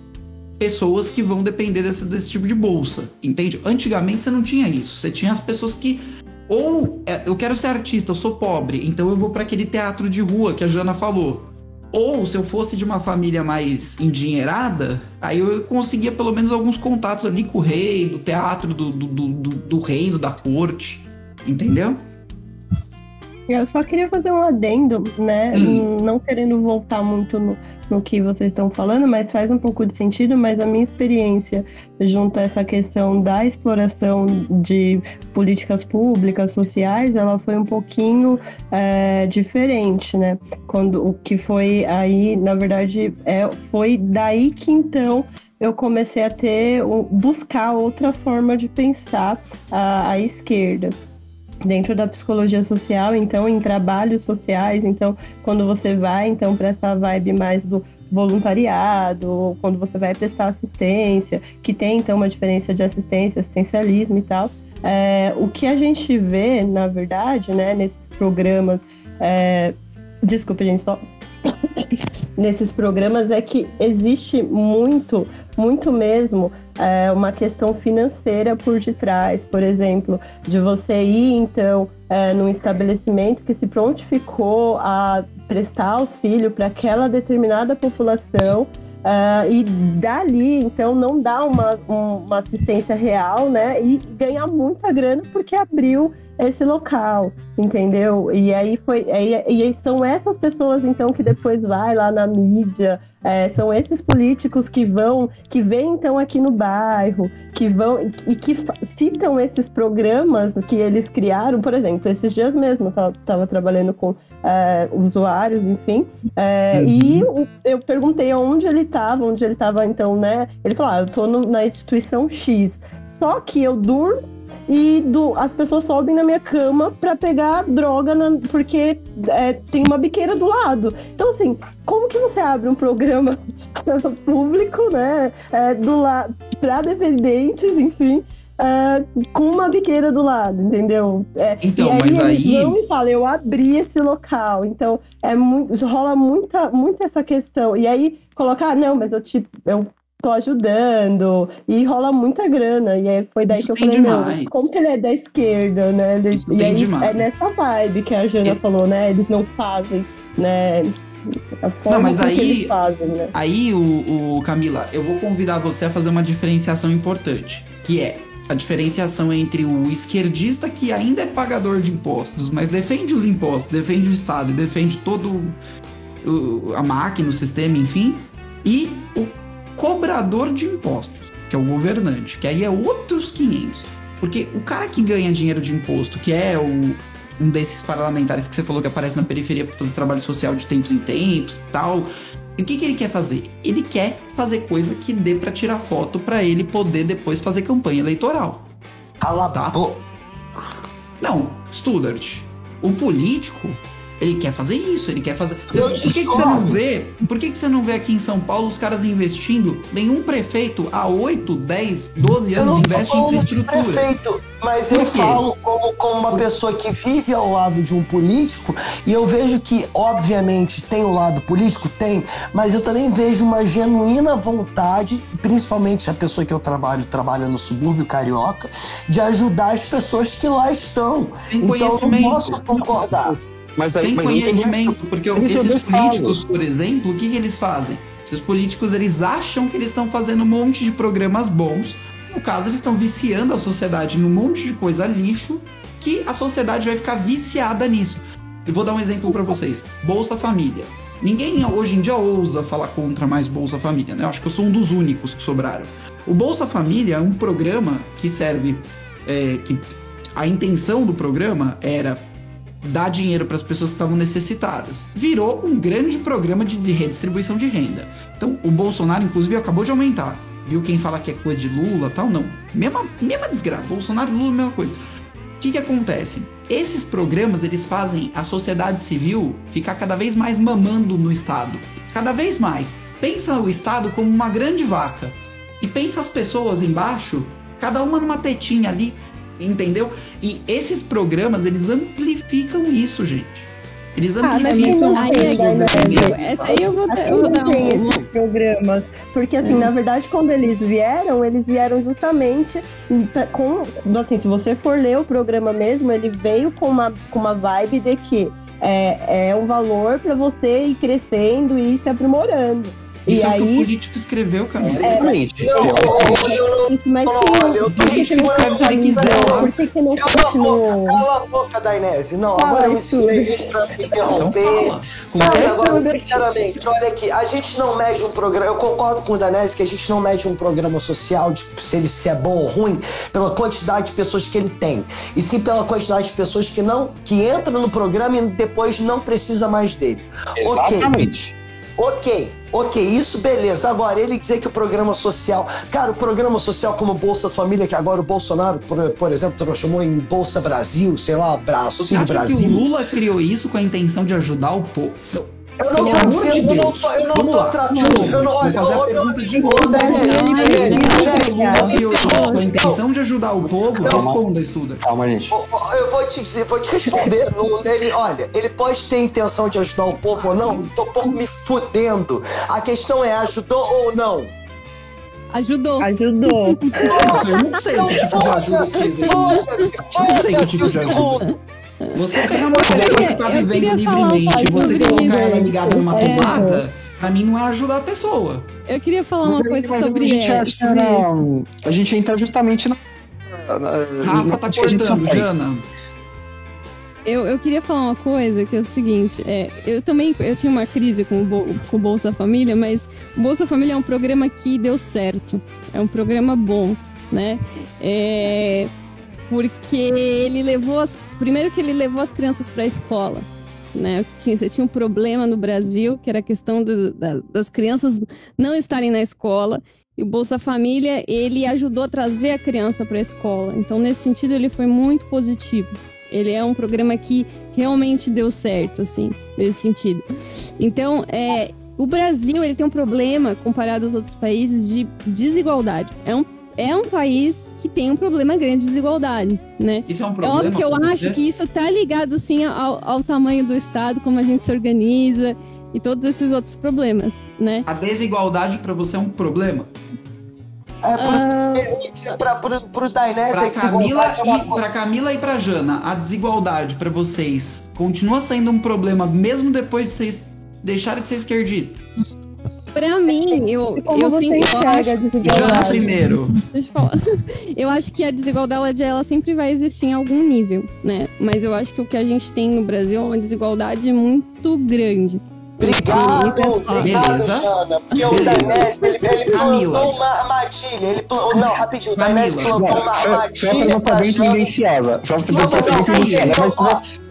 pessoas que vão depender desse, desse tipo de bolsa, entende? Antigamente você não tinha isso, você tinha as pessoas que ou é, eu quero ser artista, eu sou pobre, então eu vou para aquele teatro de rua que a Jana falou. Ou se eu fosse de uma família mais endinheirada, aí eu conseguia pelo menos alguns contatos ali com o rei, do teatro do, do, do, do reino, da corte. Entendeu? Eu só queria fazer um adendo, né? Hum. Não querendo voltar muito no, no que vocês estão falando, mas faz um pouco de sentido, mas a minha experiência junto a essa questão da exploração de políticas públicas, sociais, ela foi um pouquinho é, diferente, né? Quando o que foi aí, na verdade, é, foi daí que então eu comecei a ter buscar outra forma de pensar a, a esquerda dentro da psicologia social, então em trabalhos sociais, então quando você vai então para essa vibe mais do voluntariado, quando você vai prestar assistência, que tem então uma diferença de assistência, assistencialismo e tal, é, o que a gente vê, na verdade, né, nesses programas, é, desculpa gente, só nesses programas é que existe muito, muito mesmo é, uma questão financeira por detrás, por exemplo, de você ir então é, num estabelecimento que se prontificou a prestar auxílio para aquela determinada população uh, e dali então não dá uma, uma assistência real, né? E ganhar muita grana porque abriu esse local, entendeu? E aí foi, e aí são essas pessoas então que depois vai lá na mídia, é, são esses políticos que vão, que vêm então aqui no bairro, que vão e que citam esses programas que eles criaram, por exemplo, esses dias mesmo eu estava trabalhando com é, usuários, enfim, é, uhum. e eu perguntei aonde ele estava, onde ele estava então, né? Ele falou, ah, eu estou na instituição X. Só que eu durmo e do, as pessoas sobem na minha cama para pegar droga na, porque é, tem uma biqueira do lado. Então, assim, como que você abre um programa público, né, é, do lado para dependentes, enfim, é, com uma biqueira do lado, entendeu? É, então, e aí mas aí não me fala, eu abri esse local, então é muito, rola muita, muita essa questão. E aí colocar, ah, não, mas eu te, eu tô ajudando e rola muita grana. E aí foi daí Isso que eu falei, não, como que ele é da esquerda, né? Ele, Isso e aí demais. é nessa vibe que a Jana é. falou, né? Eles não fazem, né? não, mas aí, fazem, né? aí o, o Camila, eu vou convidar você a fazer uma diferenciação importante, que é a diferenciação entre o esquerdista que ainda é pagador de impostos, mas defende os impostos, defende o Estado, defende todo o, a máquina, o sistema, enfim, e o cobrador de impostos, que é o governante, que aí é outros 500. Porque o cara que ganha dinheiro de imposto, que é o, um desses parlamentares que você falou que aparece na periferia para fazer trabalho social de tempos em tempos e tal. E o que, que ele quer fazer? Ele quer fazer coisa que dê para tirar foto para ele poder depois fazer campanha eleitoral. Cala tá? Não, Studart, o político, ele quer fazer isso, ele quer fazer. por que, que você não vê? Por que, que você não vê aqui em São Paulo os caras investindo? Nenhum prefeito há 8, 10, 12 anos investe em infraestrutura. Prefeito, mas eu falo como, como uma pessoa que vive ao lado de um político e eu vejo que, obviamente, tem o lado político, tem, mas eu também vejo uma genuína vontade, principalmente a pessoa que eu trabalho, trabalha no subúrbio carioca, de ajudar as pessoas que lá estão. Tem então eu não posso concordar. Mas, Sem mas conhecimento, porque esses políticos, por exemplo, o que, que eles fazem? Esses políticos, eles acham que eles estão fazendo um monte de programas bons. No caso, eles estão viciando a sociedade num monte de coisa lixo que a sociedade vai ficar viciada nisso. Eu vou dar um exemplo para vocês. Bolsa Família. Ninguém hoje em dia ousa falar contra mais Bolsa Família, né? Eu acho que eu sou um dos únicos que sobraram. O Bolsa Família é um programa que serve. É, que a intenção do programa era dar dinheiro para as pessoas que estavam necessitadas. Virou um grande programa de, redistribuição de renda. Então, o Bolsonaro, inclusive, acabou de aumentar. Viu quem fala que é coisa de Lula tal? Não. Mesma, mesma desgraça. Bolsonaro Lula, mesma coisa. O que, que acontece? Esses programas eles fazem a sociedade civil ficar cada vez mais mamando no Estado. Cada vez mais. Pensa o Estado como uma grande vaca. E pensa as pessoas embaixo, cada uma numa tetinha ali, entendeu? E esses programas, eles amplificam isso, gente. Eles amplificam ah, aí, Essa aí eu vou, eu vou dar um... programas. Porque, assim, hum. na verdade, quando eles vieram, eles vieram justamente com... Assim, se você for ler o programa mesmo, ele veio com uma, com uma vibe de que é, é um valor para você ir crescendo e se aprimorando. Isso e é aí, o que o político escreveu, Camila. Exatamente. É, mas olha, eu tô escreve o que quiser Por que, que não continuou? Cala a boca, Dainese. Não, Fala agora eu me segurei pra me interromper. Então, Mas agora, sinceramente, olha aqui, a gente não mede um programa. Eu concordo com o Dainese que a gente não mede um programa social de se ele se é bom ou ruim pela quantidade de pessoas que ele tem. E sim pela quantidade de pessoas que não que entram no programa e depois não precisa mais dele. Exatamente. Ok, ok, isso beleza. Agora, ele dizer que o programa social. Cara, o programa social como Bolsa Família, que agora o Bolsonaro, por, por exemplo, transformou em Bolsa Brasil, sei lá, acha Brasil. que o Lula criou isso com a intenção de ajudar o povo? Eu não, Pelo amor de Deus. Eu não Vamos lá, tratando. Eu não, vou fazer a pergunta de novo. Com a intenção de ajudar o povo, responda, estuda. Calma, gente. Eu vou te dizer, vou te responder. Ele, olha, ele pode ter intenção de ajudar o povo ou não, tô um pouco me fudendo. A questão é, ajudou ou não? Ajudou. Ajudou. Eu não sei que tipo de ajuda vocês Eu não sei que tipo de ajuda. Você pegar uma pessoa que tá vivendo livremente e você colocar ela ligada numa tomada, é. pra mim não é ajudar a pessoa. Eu queria falar uma coisa sobre a gente, a gente entra justamente na. Rafa tá cortando, Jana. Eu, eu queria falar uma coisa que é o seguinte, é, eu também eu tinha uma crise com o, com o Bolsa Família, mas o Bolsa Família é um programa que deu certo, é um programa bom, né? É, porque ele levou as. Primeiro que ele levou as crianças para a escola. Né, tinha, você tinha um problema no Brasil, que era a questão do, da, das crianças não estarem na escola. E o Bolsa Família, ele ajudou a trazer a criança para a escola. Então, nesse sentido, ele foi muito positivo. Ele é um programa que realmente deu certo, assim, nesse sentido. Então, é, o Brasil, ele tem um problema, comparado aos outros países, de desigualdade. É um é um país que tem um problema grande de desigualdade, né? Isso é um problema. É óbvio que eu acho você? que isso tá ligado sim ao, ao tamanho do Estado, como a gente se organiza e todos esses outros problemas, né? A desigualdade para você é um problema? É, uh... pro, pro Dainese, pra Camila, é uma... e, pra Camila e pra Jana, a desigualdade para vocês continua sendo um problema mesmo depois de vocês deixarem de ser esquerdistas? Pra mim, eu, eu sempre eu acho. Já primeiro. Deixa eu falar. Eu acho que a desigualdade ela sempre vai existir em algum nível, né? Mas eu acho que o que a gente tem no Brasil é uma desigualdade muito grande. Obrigado, Beleza. Jana, porque o Dainese, ele, ele plantou uma armadilha. Ele plantou, não, rapidinho, o Dainese plantou uma armadilha. Foi uma pergunta tendenciosa. Foi uma pergunta tendenciosa.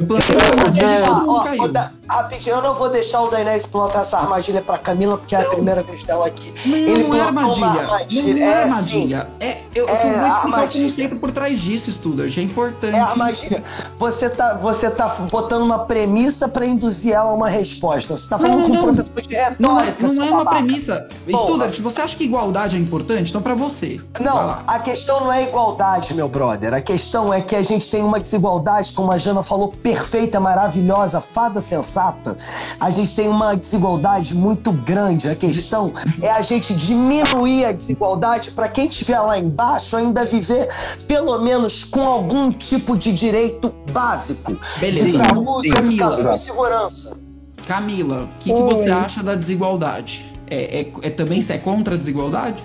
Mas uma armadilha Rapidinho, eu não vou deixar o Dainese plantar essa armadilha pra Camila, porque é a primeira vez dela aqui. Não, ele não é armadilha. armadilha. Não é, é armadilha. É, eu, é, eu vou explicar o conceito por trás disso, Studart. É importante. É armadilha. Você tá, você tá botando uma premissa pra induzir ela a uma resposta. Você tá falando não, com de retórica. Não é, não é uma premissa. Studart, você acha que igualdade é importante? Então pra você. Não, a questão não é igualdade, meu brother. A questão é que a gente tem uma desigualdade, como a Jana falou, perfeita, maravilhosa, fada sensata sensata, a gente tem uma desigualdade muito grande. A questão é a gente diminuir a desigualdade para quem estiver lá embaixo ainda viver pelo menos com algum tipo de direito básico. Beleza. De saúde, educação e segurança. Camila, o que, que, você acha da desigualdade? É, é, é também é contra a desigualdade?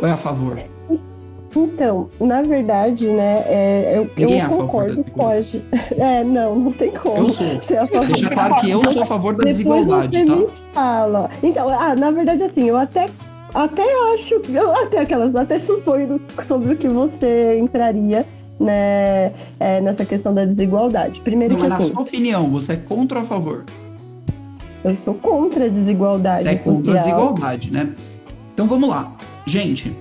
Ou é a favor? Então, na verdade, né, é, eu, eu é concordo, pode. É, não, não tem como. Eu sou. Deixa claro que eu sou a favor da desigualdade, tá? fala. Então, ah, na verdade, assim, eu até até acho, eu até aquelas, até suponho sobre o que você entraria, né, é, nessa questão da desigualdade. Primeiro não, que, mas assim, na sua opinião, você é contra ou a favor? Eu sou contra a desigualdade. Você é contra a desigualdade, né? Então vamos lá. Gente,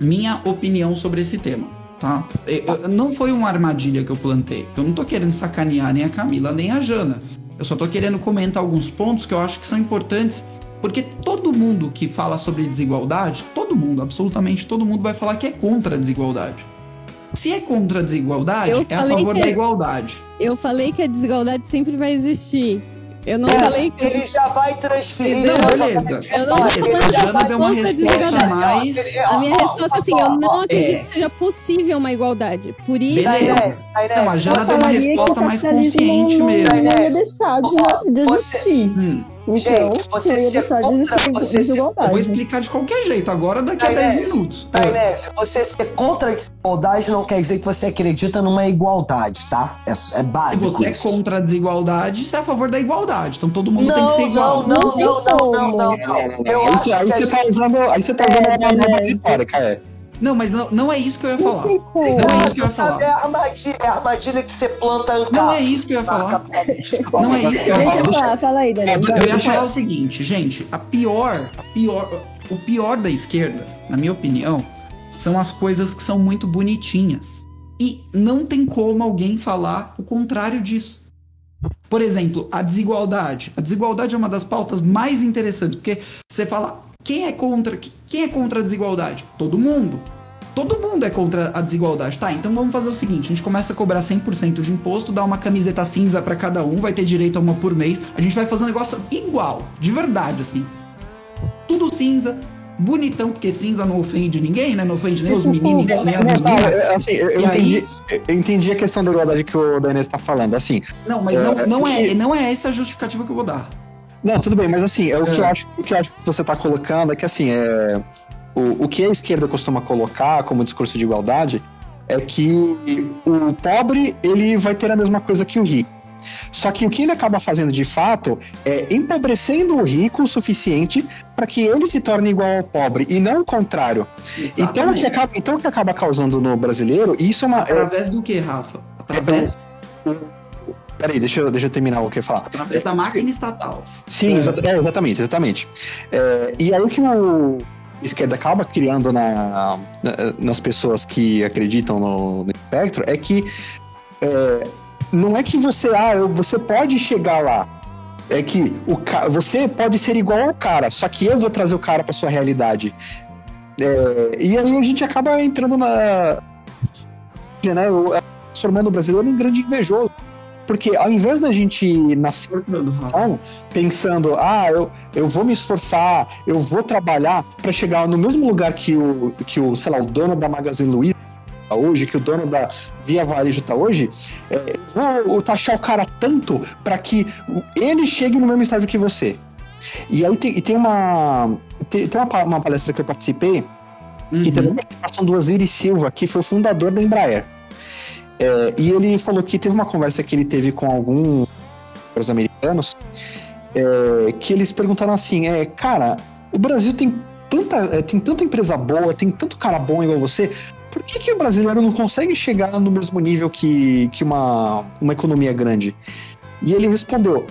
minha opinião sobre esse tema. tá? Eu, não foi uma armadilha que eu plantei. Eu não tô querendo sacanear nem a Camila, nem a Jana. Eu só tô querendo comentar alguns pontos que eu acho que são importantes, porque todo mundo que fala sobre desigualdade, todo mundo, absolutamente todo mundo vai falar que é contra a desigualdade. Se é contra a desigualdade, eu é a favor da igualdade. Eu falei que a desigualdade sempre vai existir. Eu não é, falei que. Ele já vai transferir. Não, beleza. Eu não que Jana deu uma resposta mais. A minha resposta é assim: eu não acredito é. que seja possível uma igualdade. Por isso. Beleza. Não, a Jana deu uma resposta mais consciente mesmo. Não ia deixar de existir. Hum. Então, Gente, você ser contra. Você ser, eu vou explicar de qualquer jeito, agora daqui a 10 minutos. Tainés, você ser contra a desigualdade não quer dizer que você acredita numa igualdade, tá? É, é básico. Se você isso. é contra a desigualdade, você é a favor da igualdade. Então todo mundo não, tem que ser igual. Não, não, não, não, não, não. não, Eu aí, acho aí você tá usando, aí você tá usando é, a palavra retórica, é. Não, mas não, não é isso que eu ia falar. Não, é isso que eu ia falar. É a armadilha, é a armadilha que você planta. Não é isso que eu ia falar. Não é isso que eu ia falar. Deixa, fala aí, Daniel. Eu ia falar o seguinte, gente, a pior, a pior, o pior da esquerda, na minha opinião, são as coisas que são muito bonitinhas. E não tem como alguém falar o contrário disso. Por exemplo, a desigualdade. A desigualdade é uma das pautas mais interessantes, porque você fala, quem é contra, quem é contra a desigualdade? Todo mundo. Todo mundo é contra a desigualdade. Tá, então vamos fazer o seguinte: a gente começa a cobrar 100% de imposto, dá uma camiseta cinza para cada um, vai ter direito a uma por mês. A gente vai fazer um negócio igual, de verdade, assim. Tudo cinza, bonitão, porque cinza não ofende ninguém, né? Não ofende nem os meninos, nem as meninas. Assim, eu, eu entendi, aí... eu entendi a questão da igualdade que o Daniel está falando. Assim, não, mas não, é, não, é, não é essa a justificativa que eu vou dar. Não, tudo bem, mas assim, é, o, que eu é. acho, o que eu acho que você está colocando é que assim, é, o, o que a esquerda costuma colocar como discurso de igualdade é que o pobre ele vai ter a mesma coisa que o rico. Só que o que ele acaba fazendo de fato é empobrecendo o rico o suficiente para que ele se torne igual ao pobre e não o contrário. Então o, que acaba, então o que acaba causando no brasileiro, isso é uma. Através do que, Rafa? Através. É, Peraí, deixa eu, deixa eu terminar o que eu ia falar. Através da máquina estatal. Sim, é. é, exatamente, exatamente. É, e aí o que o esquerda acaba criando na, na, nas pessoas que acreditam no, no espectro é que é, não é que você, ah, você pode chegar lá. É que o, você pode ser igual ao cara, só que eu vou trazer o cara para sua realidade. É, e aí a gente acaba entrando na. Né, transformando o brasileiro em grande invejoso. Porque ao invés da gente nascer então, pensando, ah, eu, eu vou me esforçar, eu vou trabalhar para chegar no mesmo lugar que o, que o, sei lá, o dono da Magazine Luiza tá hoje, que o dono da Via Varejo tá hoje, é, vou taxar o cara tanto para que ele chegue no mesmo estágio que você. E aí tem, e tem uma tem, tem uma, uma, palestra que eu participei uhum. que teve a participação do Osiris Silva, que foi o fundador da Embraer. É, e ele falou que teve uma conversa que ele teve com alguns americanos é, que eles perguntaram assim: é, cara, o Brasil tem tanta, é, tem tanta empresa boa, tem tanto cara bom igual você, por que, que o brasileiro não consegue chegar no mesmo nível que, que uma, uma economia grande? E ele respondeu: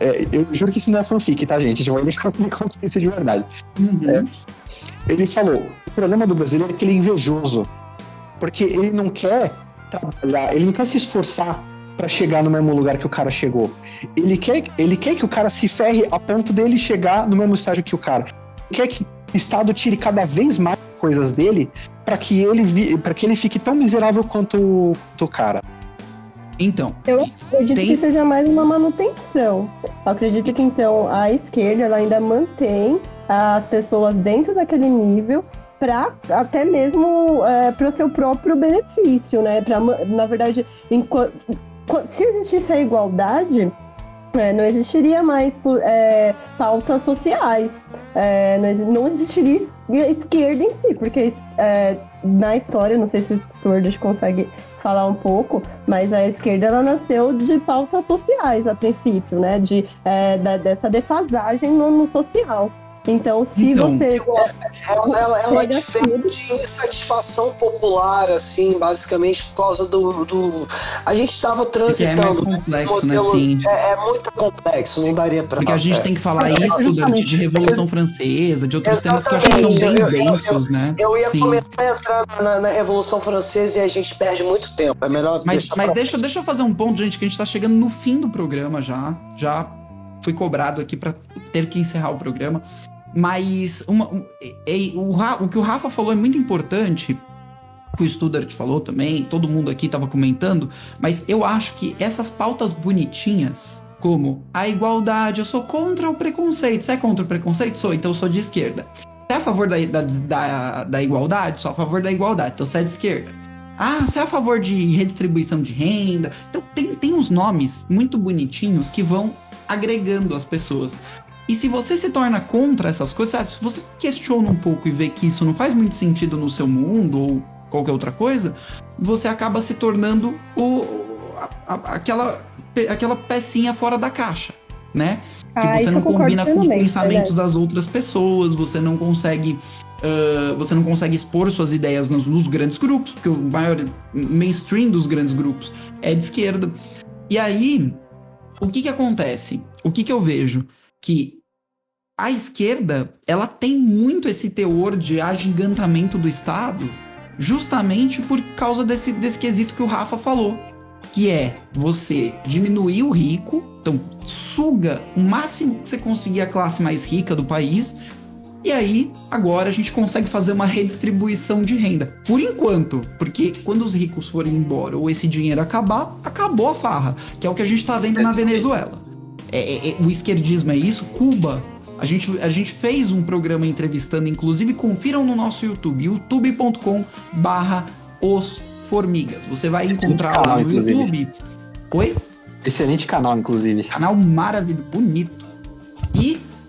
é, eu juro que isso não é fanfic, tá, gente? Já vou me contar isso de verdade. Uhum. É, ele falou: o problema do brasileiro é que ele é invejoso. Porque ele não quer trabalhar, ele não quer se esforçar para chegar no mesmo lugar que o cara chegou. Ele quer, ele quer que o cara se ferre a ponto dele chegar no mesmo estágio que o cara. Ele quer que o Estado tire cada vez mais coisas dele para que ele para que ele fique tão miserável quanto, quanto o cara. Então. Eu acredito tem... que seja mais uma manutenção. Eu acredito que então a esquerda ela ainda mantém as pessoas dentro daquele nível para até mesmo é, para o seu próprio benefício, né? Pra, na verdade, enquanto, se existisse a igualdade, é, não existiria mais é, pautas sociais, é, não, existiria esquerda em si, porque é, na história, não sei se o Sword consegue falar um pouco, mas a esquerda ela nasceu de pautas sociais a princípio, né? De, é, da, dessa defasagem no, no social. Então, se então, você. Ela, ela, ela de insatisfação popular, assim, basicamente por causa do. do... A gente estava transitando. É complexo, né? Sim. É, é, muito complexo, não daria pra. Porque a gente tem que falar é, isso durante de Revolução Francesa, de outros temas que eu acho que são bem eu, densos, eu, né? Eu ia Sim. começar a entrar na, na, Revolução Francesa e a gente perde muito tempo. É melhor. Mas, mas deixa, deixa eu fazer um ponto, gente, que a gente tá chegando no fim do programa já. Já fui cobrado aqui para ter que encerrar o programa. Mas uma, um, e, o, o que o Rafa falou é muito importante, que o Studart falou também, todo mundo aqui estava comentando, mas eu acho que essas pautas bonitinhas, como a igualdade, eu sou contra o preconceito. Você é contra o preconceito? Sou, então eu sou de esquerda. Você é a favor da, da, da, da igualdade? Sou a favor da igualdade, então você é de esquerda. Ah, você é a favor de redistribuição de renda? Então tem, tem uns nomes muito bonitinhos que vão agregando as pessoas. E se você se torna contra essas coisas, se você questiona um pouco e vê que isso não faz muito sentido no seu mundo ou qualquer outra coisa, você acaba se tornando o, a, a, aquela, aquela pecinha fora da caixa, né? Que ah, você não combina com os pensamentos das outras pessoas, você não consegue. Uh, você não consegue expor suas ideias nos, nos, grandes grupos, porque o maior mainstream dos grandes grupos é de esquerda. E aí, o que que acontece? O que que eu vejo? Que a esquerda, ela tem muito esse teor de agigantamento do Estado, justamente por causa desse, desse quesito que o Rafa falou, que é você diminuir o rico, então suga o máximo que você conseguir a classe mais rica do país, e aí agora a gente consegue fazer uma redistribuição de renda. Por enquanto, porque quando os ricos forem embora ou esse dinheiro acabar, acabou a farra, que é o que a gente está vendo na Venezuela. É, é, é, o esquerdismo é isso, Cuba a gente, a gente fez um programa entrevistando, inclusive confiram no nosso YouTube, youtube.com barra os formigas. Você vai encontrar lá no inclusive. YouTube. Oi? Excelente canal, inclusive. Canal maravilhoso, bonito.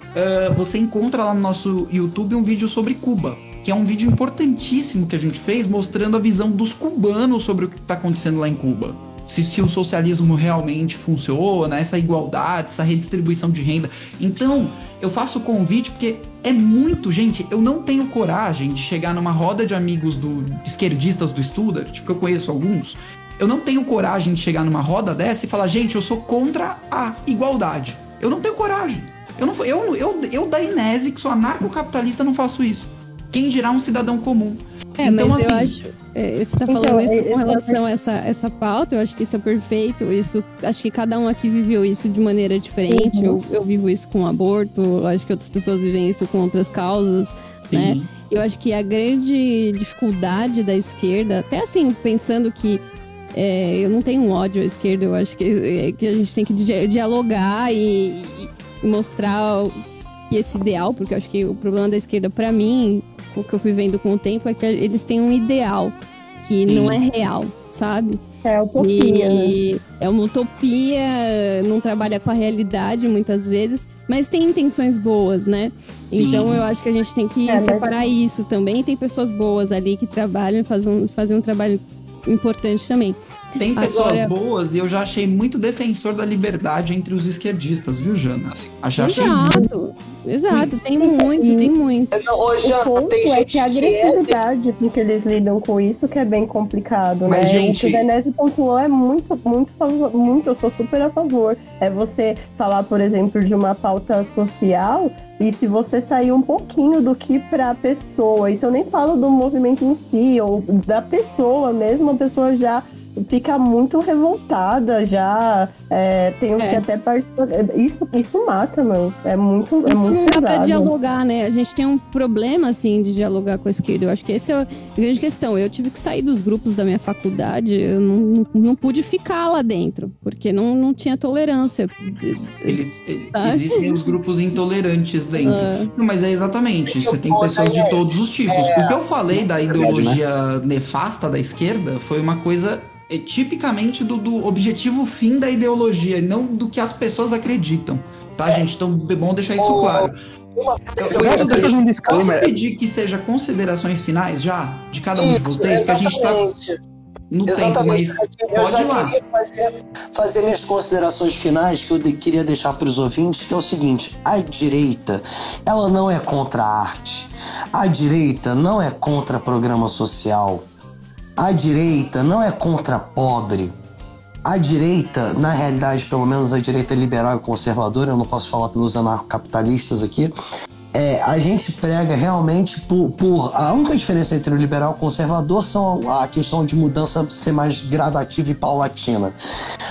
Uh, você encontra lá no nosso YouTube um vídeo sobre Cuba, que é um vídeo importantíssimo que a gente fez mostrando a visão dos cubanos sobre o que está acontecendo lá em Cuba se, se, o socialismo realmente funciona, essa igualdade, essa redistribuição de renda. Então, eu faço o convite porque é muito, gente, eu não tenho coragem de chegar numa roda de amigos do esquerdistas do Studart, porque eu conheço alguns. Eu não tenho coragem de chegar numa roda dessa e falar, gente, eu sou contra a igualdade. Eu não tenho coragem. Eu, não, eu, eu, eu da Inese, que sou anarcocapitalista, não faço isso. Quem dirá um cidadão comum? É, então, mas assim, eu acho. É, você está falando então, isso com relação a essa, essa pauta, eu acho que isso é perfeito. Isso, acho que cada um aqui viveu isso de maneira diferente. Uhum. Eu, eu vivo isso com aborto, acho que outras pessoas vivem isso com outras causas, né? Sim. né? Eu acho que a grande dificuldade da esquerda, até assim, pensando que é, eu não tenho ódio à esquerda, eu acho que, é, que a gente tem que dialogar e, e mostrar esse ideal, porque eu acho que o problema da esquerda, para mim, o que eu fui vendo com o tempo é que eles têm um ideal que Sim. não é real, sabe? É utopia. E né? É uma utopia, não trabalha com a realidade muitas vezes, mas tem intenções boas, né? Sim. Então eu acho que a gente tem que é, separar mas... isso também. Tem pessoas boas ali que trabalham, fazem um, fazem um trabalho importante também. Tem pessoas Agora... boas e eu já achei muito defensor da liberdade entre os esquerdistas, viu, Jana? Já achei Exato, muito... exato, tem muito, tem muito. Hoje, o ponto é que a agressividade com que eles lidam com isso que é bem complicado, Mas, né? Gente... O que o Denise pontuou é muito, muito, muito, eu sou super a favor. É você falar, por exemplo, de uma pauta social e se você sair um pouquinho do que para a pessoa, isso eu nem falo do movimento em si, ou da pessoa mesmo, a pessoa já fica muito revoltada já. É, tem é. que até participar. Isso, isso mata, mano. É muito. É isso muito não dá pra dialogar, né? A gente tem um problema, assim, de dialogar com a esquerda. Eu acho que essa é a grande questão. Eu tive que sair dos grupos da minha faculdade, eu não, não pude ficar lá dentro, porque não, não tinha tolerância. De, eles, existem os grupos intolerantes dentro. Ah. Não, mas é exatamente. Você tem pessoas de todos os tipos. É. O que eu falei da ideologia nefasta da esquerda foi uma coisa é tipicamente do, do objetivo fim da ideologia, não do que as pessoas acreditam. Tá, é. gente? Então é bom deixar isso claro. Eu, eu, eu, eu um posso pedir que seja considerações finais já de cada um de vocês, que a gente tá. no Exatamente. tempo, mas pode eu já queria fazer, fazer minhas considerações finais que eu de, queria deixar para os ouvintes, que é o seguinte, a direita, ela não é contra a arte, a direita não é contra programa social, a direita não é contra pobre, a direita, na realidade, pelo menos a direita liberal e conservadora, eu não posso falar pelos anarcapitalistas aqui, é, a gente prega realmente por, por, A única diferença entre o liberal e o conservador são a questão de mudança ser mais gradativa e paulatina.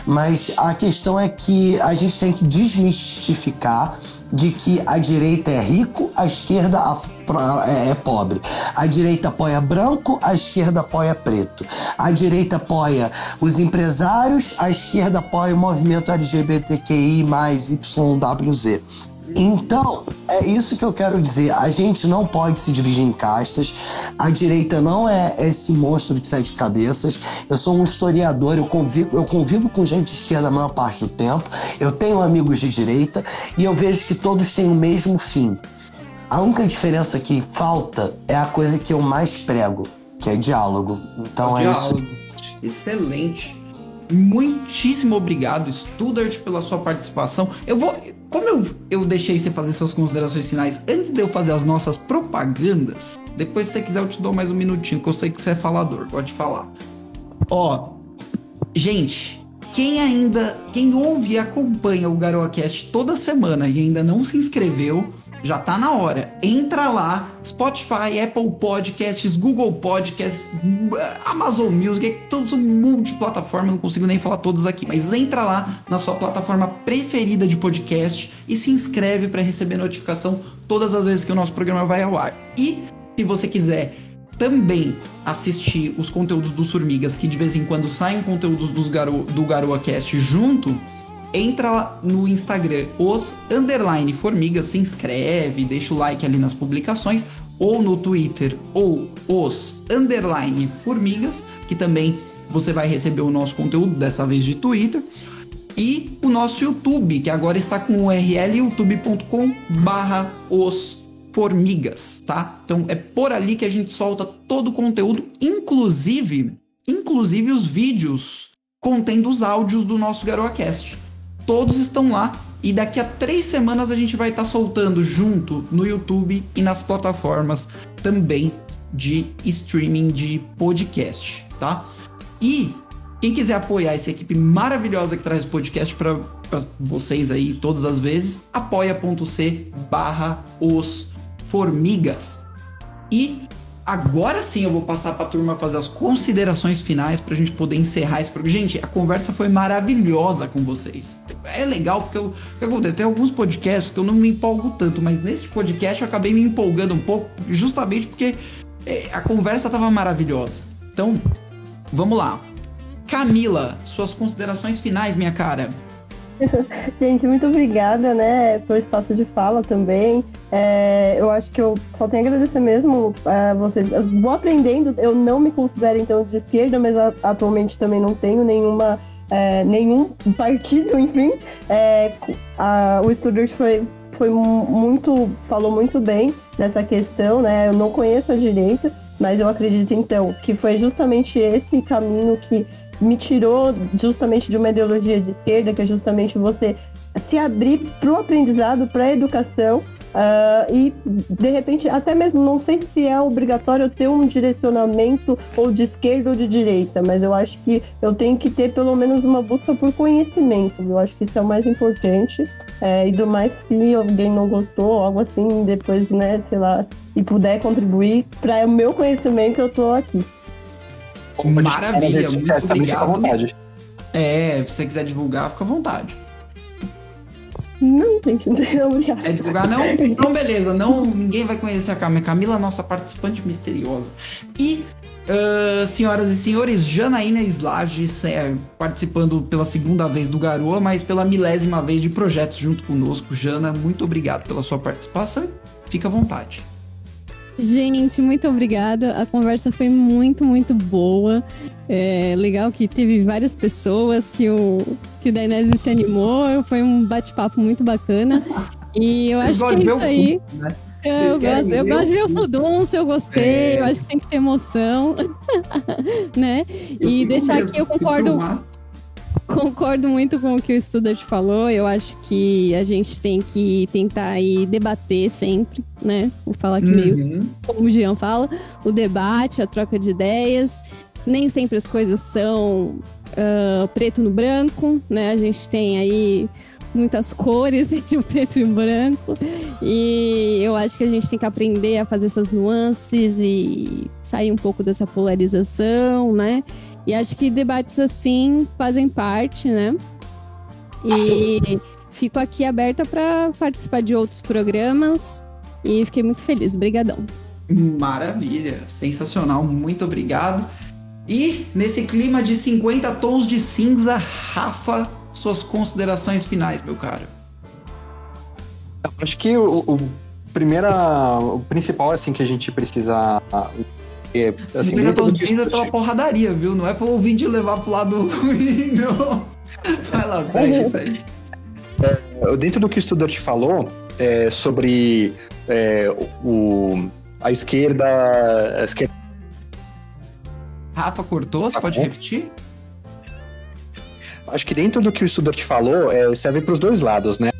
Mas a questão é que a gente tem que desmistificar de que a direita é rico, a esquerda é, é pobre. A direita apoia branco, a esquerda apoia preto. A direita apoia os empresários, a esquerda apoia o movimento LGBTQI mais YWZ. Então, é isso que eu quero dizer. A gente não pode se dividir em castas. A direita não é esse monstro de sete cabeças. Eu sou um historiador, eu convivo, eu convivo com gente de esquerda a maior parte do tempo. Eu tenho amigos de direita e eu vejo que todos têm o mesmo fim. A única diferença que falta é a coisa que eu mais prego, que é diálogo. Então é, é diálogo. isso. Excelente. Muitíssimo obrigado, Studart, pela sua participação. Eu vou. Como eu, eu deixei você fazer suas considerações finais antes de eu fazer as nossas propagandas, depois, se você quiser, eu te dou mais um minutinho, que eu sei que você é falador, pode falar. Ó, gente, quem ainda. Quem ouve e acompanha o GaroaCast toda semana e ainda não se inscreveu, já tá na hora. Entra lá, Spotify, Apple Podcasts, Google Podcasts, Amazon Music, todos multiplataforma, não consigo nem falar todos aqui, mas entra lá na sua plataforma preferida de podcast e se inscreve para receber notificação todas as vezes que o nosso programa vai ao ar. E se você quiser também assistir os conteúdos dos Formigas, que de vez em quando saem conteúdos dos Garo, do GaroaCast junto, entra no Instagram, os underline formigas, se inscreve, deixa o like ali nas publicações, ou no Twitter, ou os underline formigas, que também você vai receber o nosso conteúdo, dessa vez de Twitter. E o nosso YouTube, que agora está com o URL youtube.com barra os formigas, tá? Então é por ali que a gente solta todo o conteúdo, inclusive, inclusive os vídeos contendo os áudios do nosso GaroaCast todos estão lá. E daqui a três semanas a gente vai estar tá soltando junto no YouTube e nas plataformas também de streaming de podcast, tá? E quem quiser apoiar essa equipe maravilhosa que traz podcast para vocês aí todas as vezes, apoia.c barra os formigas. E agora sim eu vou passar para a turma fazer as considerações finais para a gente poder encerrar esse programa. Gente, a conversa foi maravilhosa com vocês. É legal porque eu, eu tem alguns podcasts que eu não me empolgo tanto, mas nesse podcast eu acabei me empolgando um pouco, justamente porque é, a conversa estava maravilhosa. Então, vamos lá. Camila, suas considerações finais, minha cara. Gente, muito obrigada, né, pelo espaço de fala também. É, eu acho que eu só tenho a agradecer mesmo a vocês. Eu vou aprendendo, eu não me considero então de esquerda, mas atualmente também não tenho nenhuma, é, nenhum partido, enfim. É, a, o Studart foi, foi muito, falou muito bem nessa questão, né? Eu não conheço a direita, mas eu acredito então que foi justamente esse caminho que me tirou justamente de uma ideologia de esquerda, que é justamente você se abrir para o aprendizado, para a educação. Uh, e de repente, até mesmo não sei se é obrigatório ter um direcionamento ou de esquerda ou de direita, mas eu acho que eu tenho que ter pelo menos uma busca por conhecimento. Eu acho que isso é o mais importante. É, e do mais, se alguém não gostou, algo assim, depois, né, sei lá, e puder contribuir para o meu conhecimento, eu tô aqui. Maravilha, muito obrigado. É, se você quiser divulgar, fica à vontade. Não, gente, não, obrigado. É divulgar, não? Então, beleza, não, ninguém vai conhecer a Camila. Camila, nossa participante misteriosa. E, uh, senhoras e senhores, Janaína Slage é, participando pela segunda vez do Garoa, mas pela milésima vez de projetos junto conosco. Jana, muito obrigado pela sua participação. Fica à vontade. Gente, muito obrigada. A conversa foi muito, muito boa. É legal que teve várias pessoas que o, que o Dainese se animou. Foi um bate-papo muito bacana. E eu acho que é isso aí. Né? Eu gosto, eu gosto de ver o Fudum, se eu gostei, é. eu acho que tem que ter emoção. né? Eu e deixar aqui, eu concordo. Concordo muito com o que o Studart falou. Eu acho que a gente tem que tentar aí debater sempre, né? Vou falar aqui uhum. meio como o Jean fala, o debate, a troca de ideias. Nem sempre as coisas são uh, preto no branco, né? A gente tem aí muitas cores entre o preto e o branco. E eu acho que a gente tem que aprender a fazer essas nuances e sair um pouco dessa polarização, né? E acho que debates assim fazem parte, né? E fico aqui aberta para participar de outros programas e fiquei muito feliz. Obrigadão. Maravilha, sensacional, muito obrigado. E nesse clima de 50 tons de cinza, Rafa, suas considerações finais, meu caro. Acho que o, o primeira, o principal assim que a gente precisa é, assim, 50 tons de cinza é pela porradaria, viu? Não é para o ouvinte levar pro lado ruim, não. Vai lá, segue, segue. É, dentro do que o estudante te falou é, sobre é, o, a esquerda, a esquerda Rafa cortou, você pode repetir? Acho que dentro do que o Studart falou, é, serve para os dois lados, né?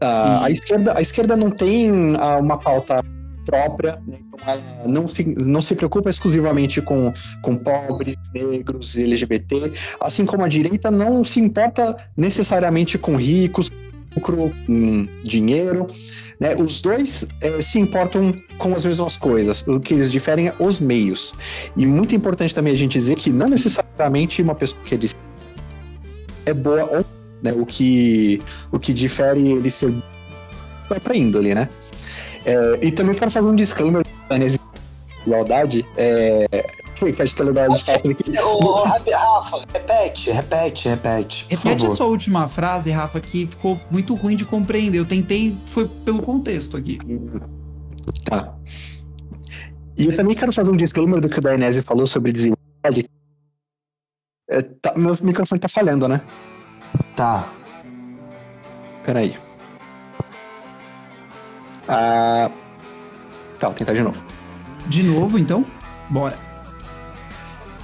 a, esquerda, a esquerda não tem ah, uma pauta própria, né? Ela não se, não se preocupa exclusivamente com, com pobres, negros, LGBT, assim como a direita não se importa necessariamente com ricos, lucro, com dinheiro. Né? Os dois é, se importam com as mesmas coisas, o que eles diferem é os meios. E muito importante também a gente dizer que não necessariamente uma pessoa que é, é boa ou né? o, que, o que difere ele ser para índole, né? É, e também quero fazer um disclaimer da igualdade. É, que acho que é legal de falar aqui. Ô, Rafa, repete, repete, repete. Repete a sua última frase, Rafa, que ficou muito ruim de compreender. Eu tentei, foi pelo contexto aqui. Tá. E eu também quero fazer um disclaimer do que o Dainese falou sobre desigualdade. É, tá, meu microfone tá falhando, né? Tá. Peraí. Ah. Tá, vou tentar de novo. De novo, então? Bora.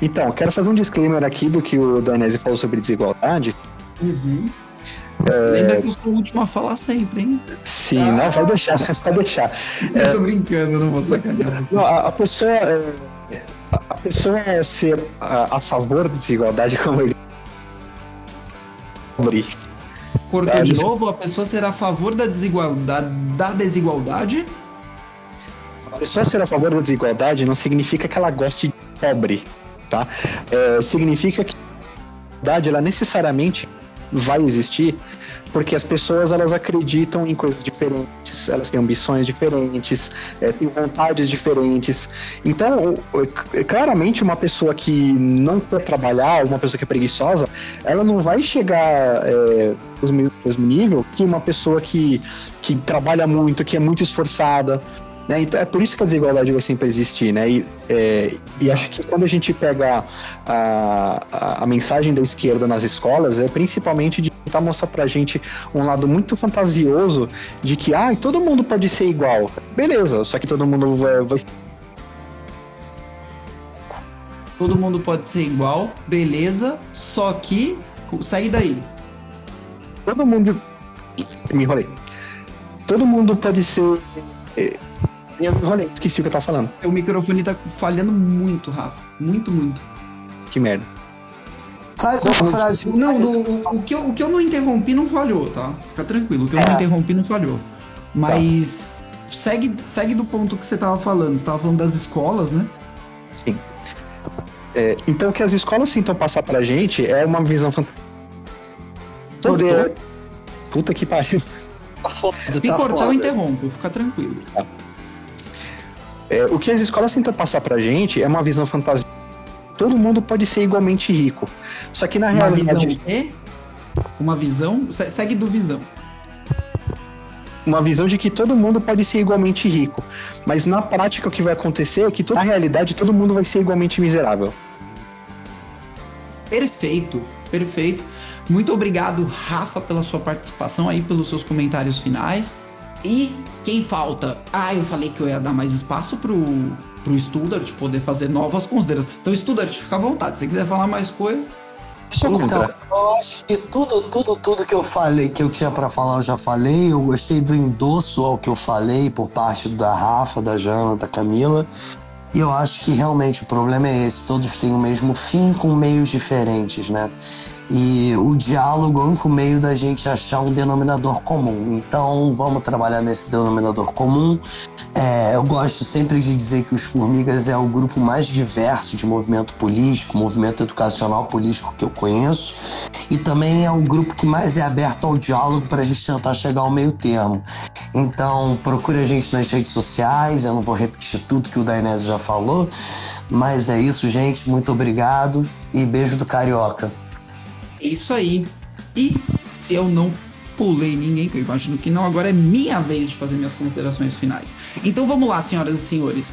Então, quero fazer um disclaimer aqui do que o Danese falou sobre desigualdade. Uhum. É... Lembra que eu sou o último a falar sempre, hein? Sim, ah. não, vai deixar, vai deixar. Eu é... tô brincando, não vou sacanear. Não, a, a, pessoa. É... A pessoa é ser a, a, favor da desigualdade, como ele. Cortou de novo, a pessoa será a favor da desigualdade, da desigualdade? A pessoa ser a favor da desigualdade não significa que ela goste de pobre tá? É, significa que a verdade ela necessariamente vai existir porque as pessoas elas acreditam em coisas diferentes, elas têm ambições diferentes, é, têm vontades diferentes. Então, claramente, uma pessoa que não quer trabalhar, uma pessoa que é preguiçosa, ela não vai chegar é, mesmo nível que uma pessoa que, que trabalha muito, que é muito esforçada. Né? Então, é por isso que a desigualdade vai sempre existir, né? E, é, e acho que quando a gente pega a, a, a, mensagem da esquerda nas escolas, é principalmente de tentar mostrar pra gente um lado muito fantasioso de que, ah, todo mundo pode ser igual. Beleza, só que todo mundo vai, vai todo mundo pode ser igual, beleza, só que sair daí. Todo mundo. Me enrolei. Todo mundo pode ser eu rolei, esqueci o que eu tava falando. O microfone tá falhando muito, Rafa. Muito, muito. Que merda. Faz uma frase. Não, no, o, que eu, o que eu não interrompi não falhou, tá? Fica tranquilo. O que eu é. não interrompi não falhou. Mas tá. segue, segue do ponto que você tava falando. Você tava falando das escolas, né? Sim. É, então, o que as escolas tentam passar pra gente é uma visão fantástica. Poder. Puta que pariu. Tá foda, tá cortar, eu interrompo, fica tranquilo. Tá. É, o que as escolas tentam passar pra gente é uma visão fantasiosa. Todo mundo pode ser igualmente rico. Só que na uma realidade. Visão e? Uma visão? Segue do visão. Uma visão de que todo mundo pode ser igualmente rico. Mas na prática o que vai acontecer é que na realidade todo mundo vai ser igualmente miserável. Perfeito, perfeito. Muito obrigado, Rafa, pela sua participação aí, pelos seus comentários finais. E quem falta? Ah, eu falei que eu ia dar mais espaço pro, pro Studart poder fazer novas considerações. Então, Studart, fica à vontade. Se você quiser falar mais coisas. Então, eu acho que tudo, tudo, tudo que eu falei, que eu tinha para falar, eu já falei. Eu gostei do endosso ao que eu falei por parte da Rafa, da Jana, da Camila. E eu acho que realmente o problema é esse: todos têm o mesmo fim com meios diferentes, né? E o diálogo é o único meio da gente achar um denominador comum. Então vamos trabalhar nesse denominador comum. É, eu gosto sempre de dizer que os Formigas é o grupo mais diverso de movimento político, movimento educacional político que eu conheço, e também é o grupo que mais é aberto ao diálogo para a gente tentar chegar ao meio termo. Então procure a gente nas redes sociais, eu não vou repetir tudo que o Dainese já falou, mas é isso, gente. Muito obrigado e beijo do Carioca. Isso aí. E se eu não pulei ninguém, que eu imagino que não, agora é minha vez de fazer minhas considerações finais. Então vamos lá, senhoras e senhores.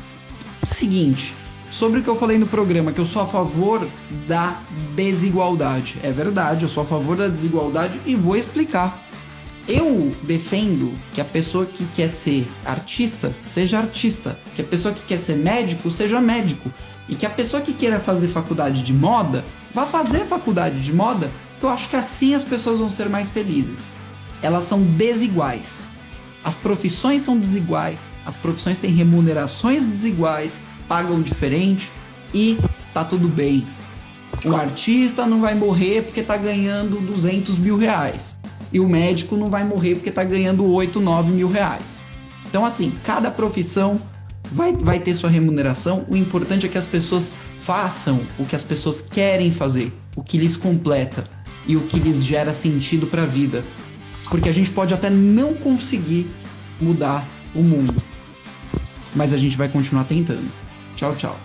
Seguinte, sobre o que eu falei no programa, que eu sou a favor da desigualdade. É verdade, eu sou a favor da desigualdade e vou explicar. Eu defendo que a pessoa que quer ser artista seja artista, que a pessoa que quer ser médico seja médico, e que a pessoa que queira fazer faculdade de moda vá fazer faculdade de moda, que eu acho que assim as pessoas vão ser mais felizes. Elas são desiguais. As profissões são desiguais, as profissões têm remunerações desiguais, pagam diferente e tá tudo bem. O artista não vai morrer porque tá ganhando 200 mil reais. E o médico não vai morrer porque tá ganhando 8, 9 mil reais. Então, assim, cada profissão vai, vai ter sua remuneração. O importante é que as pessoas façam o que as pessoas querem fazer, o que lhes completa e o que lhes gera sentido para a vida. Porque a gente pode até não conseguir mudar o mundo, mas a gente vai continuar tentando. Tchau, tchau.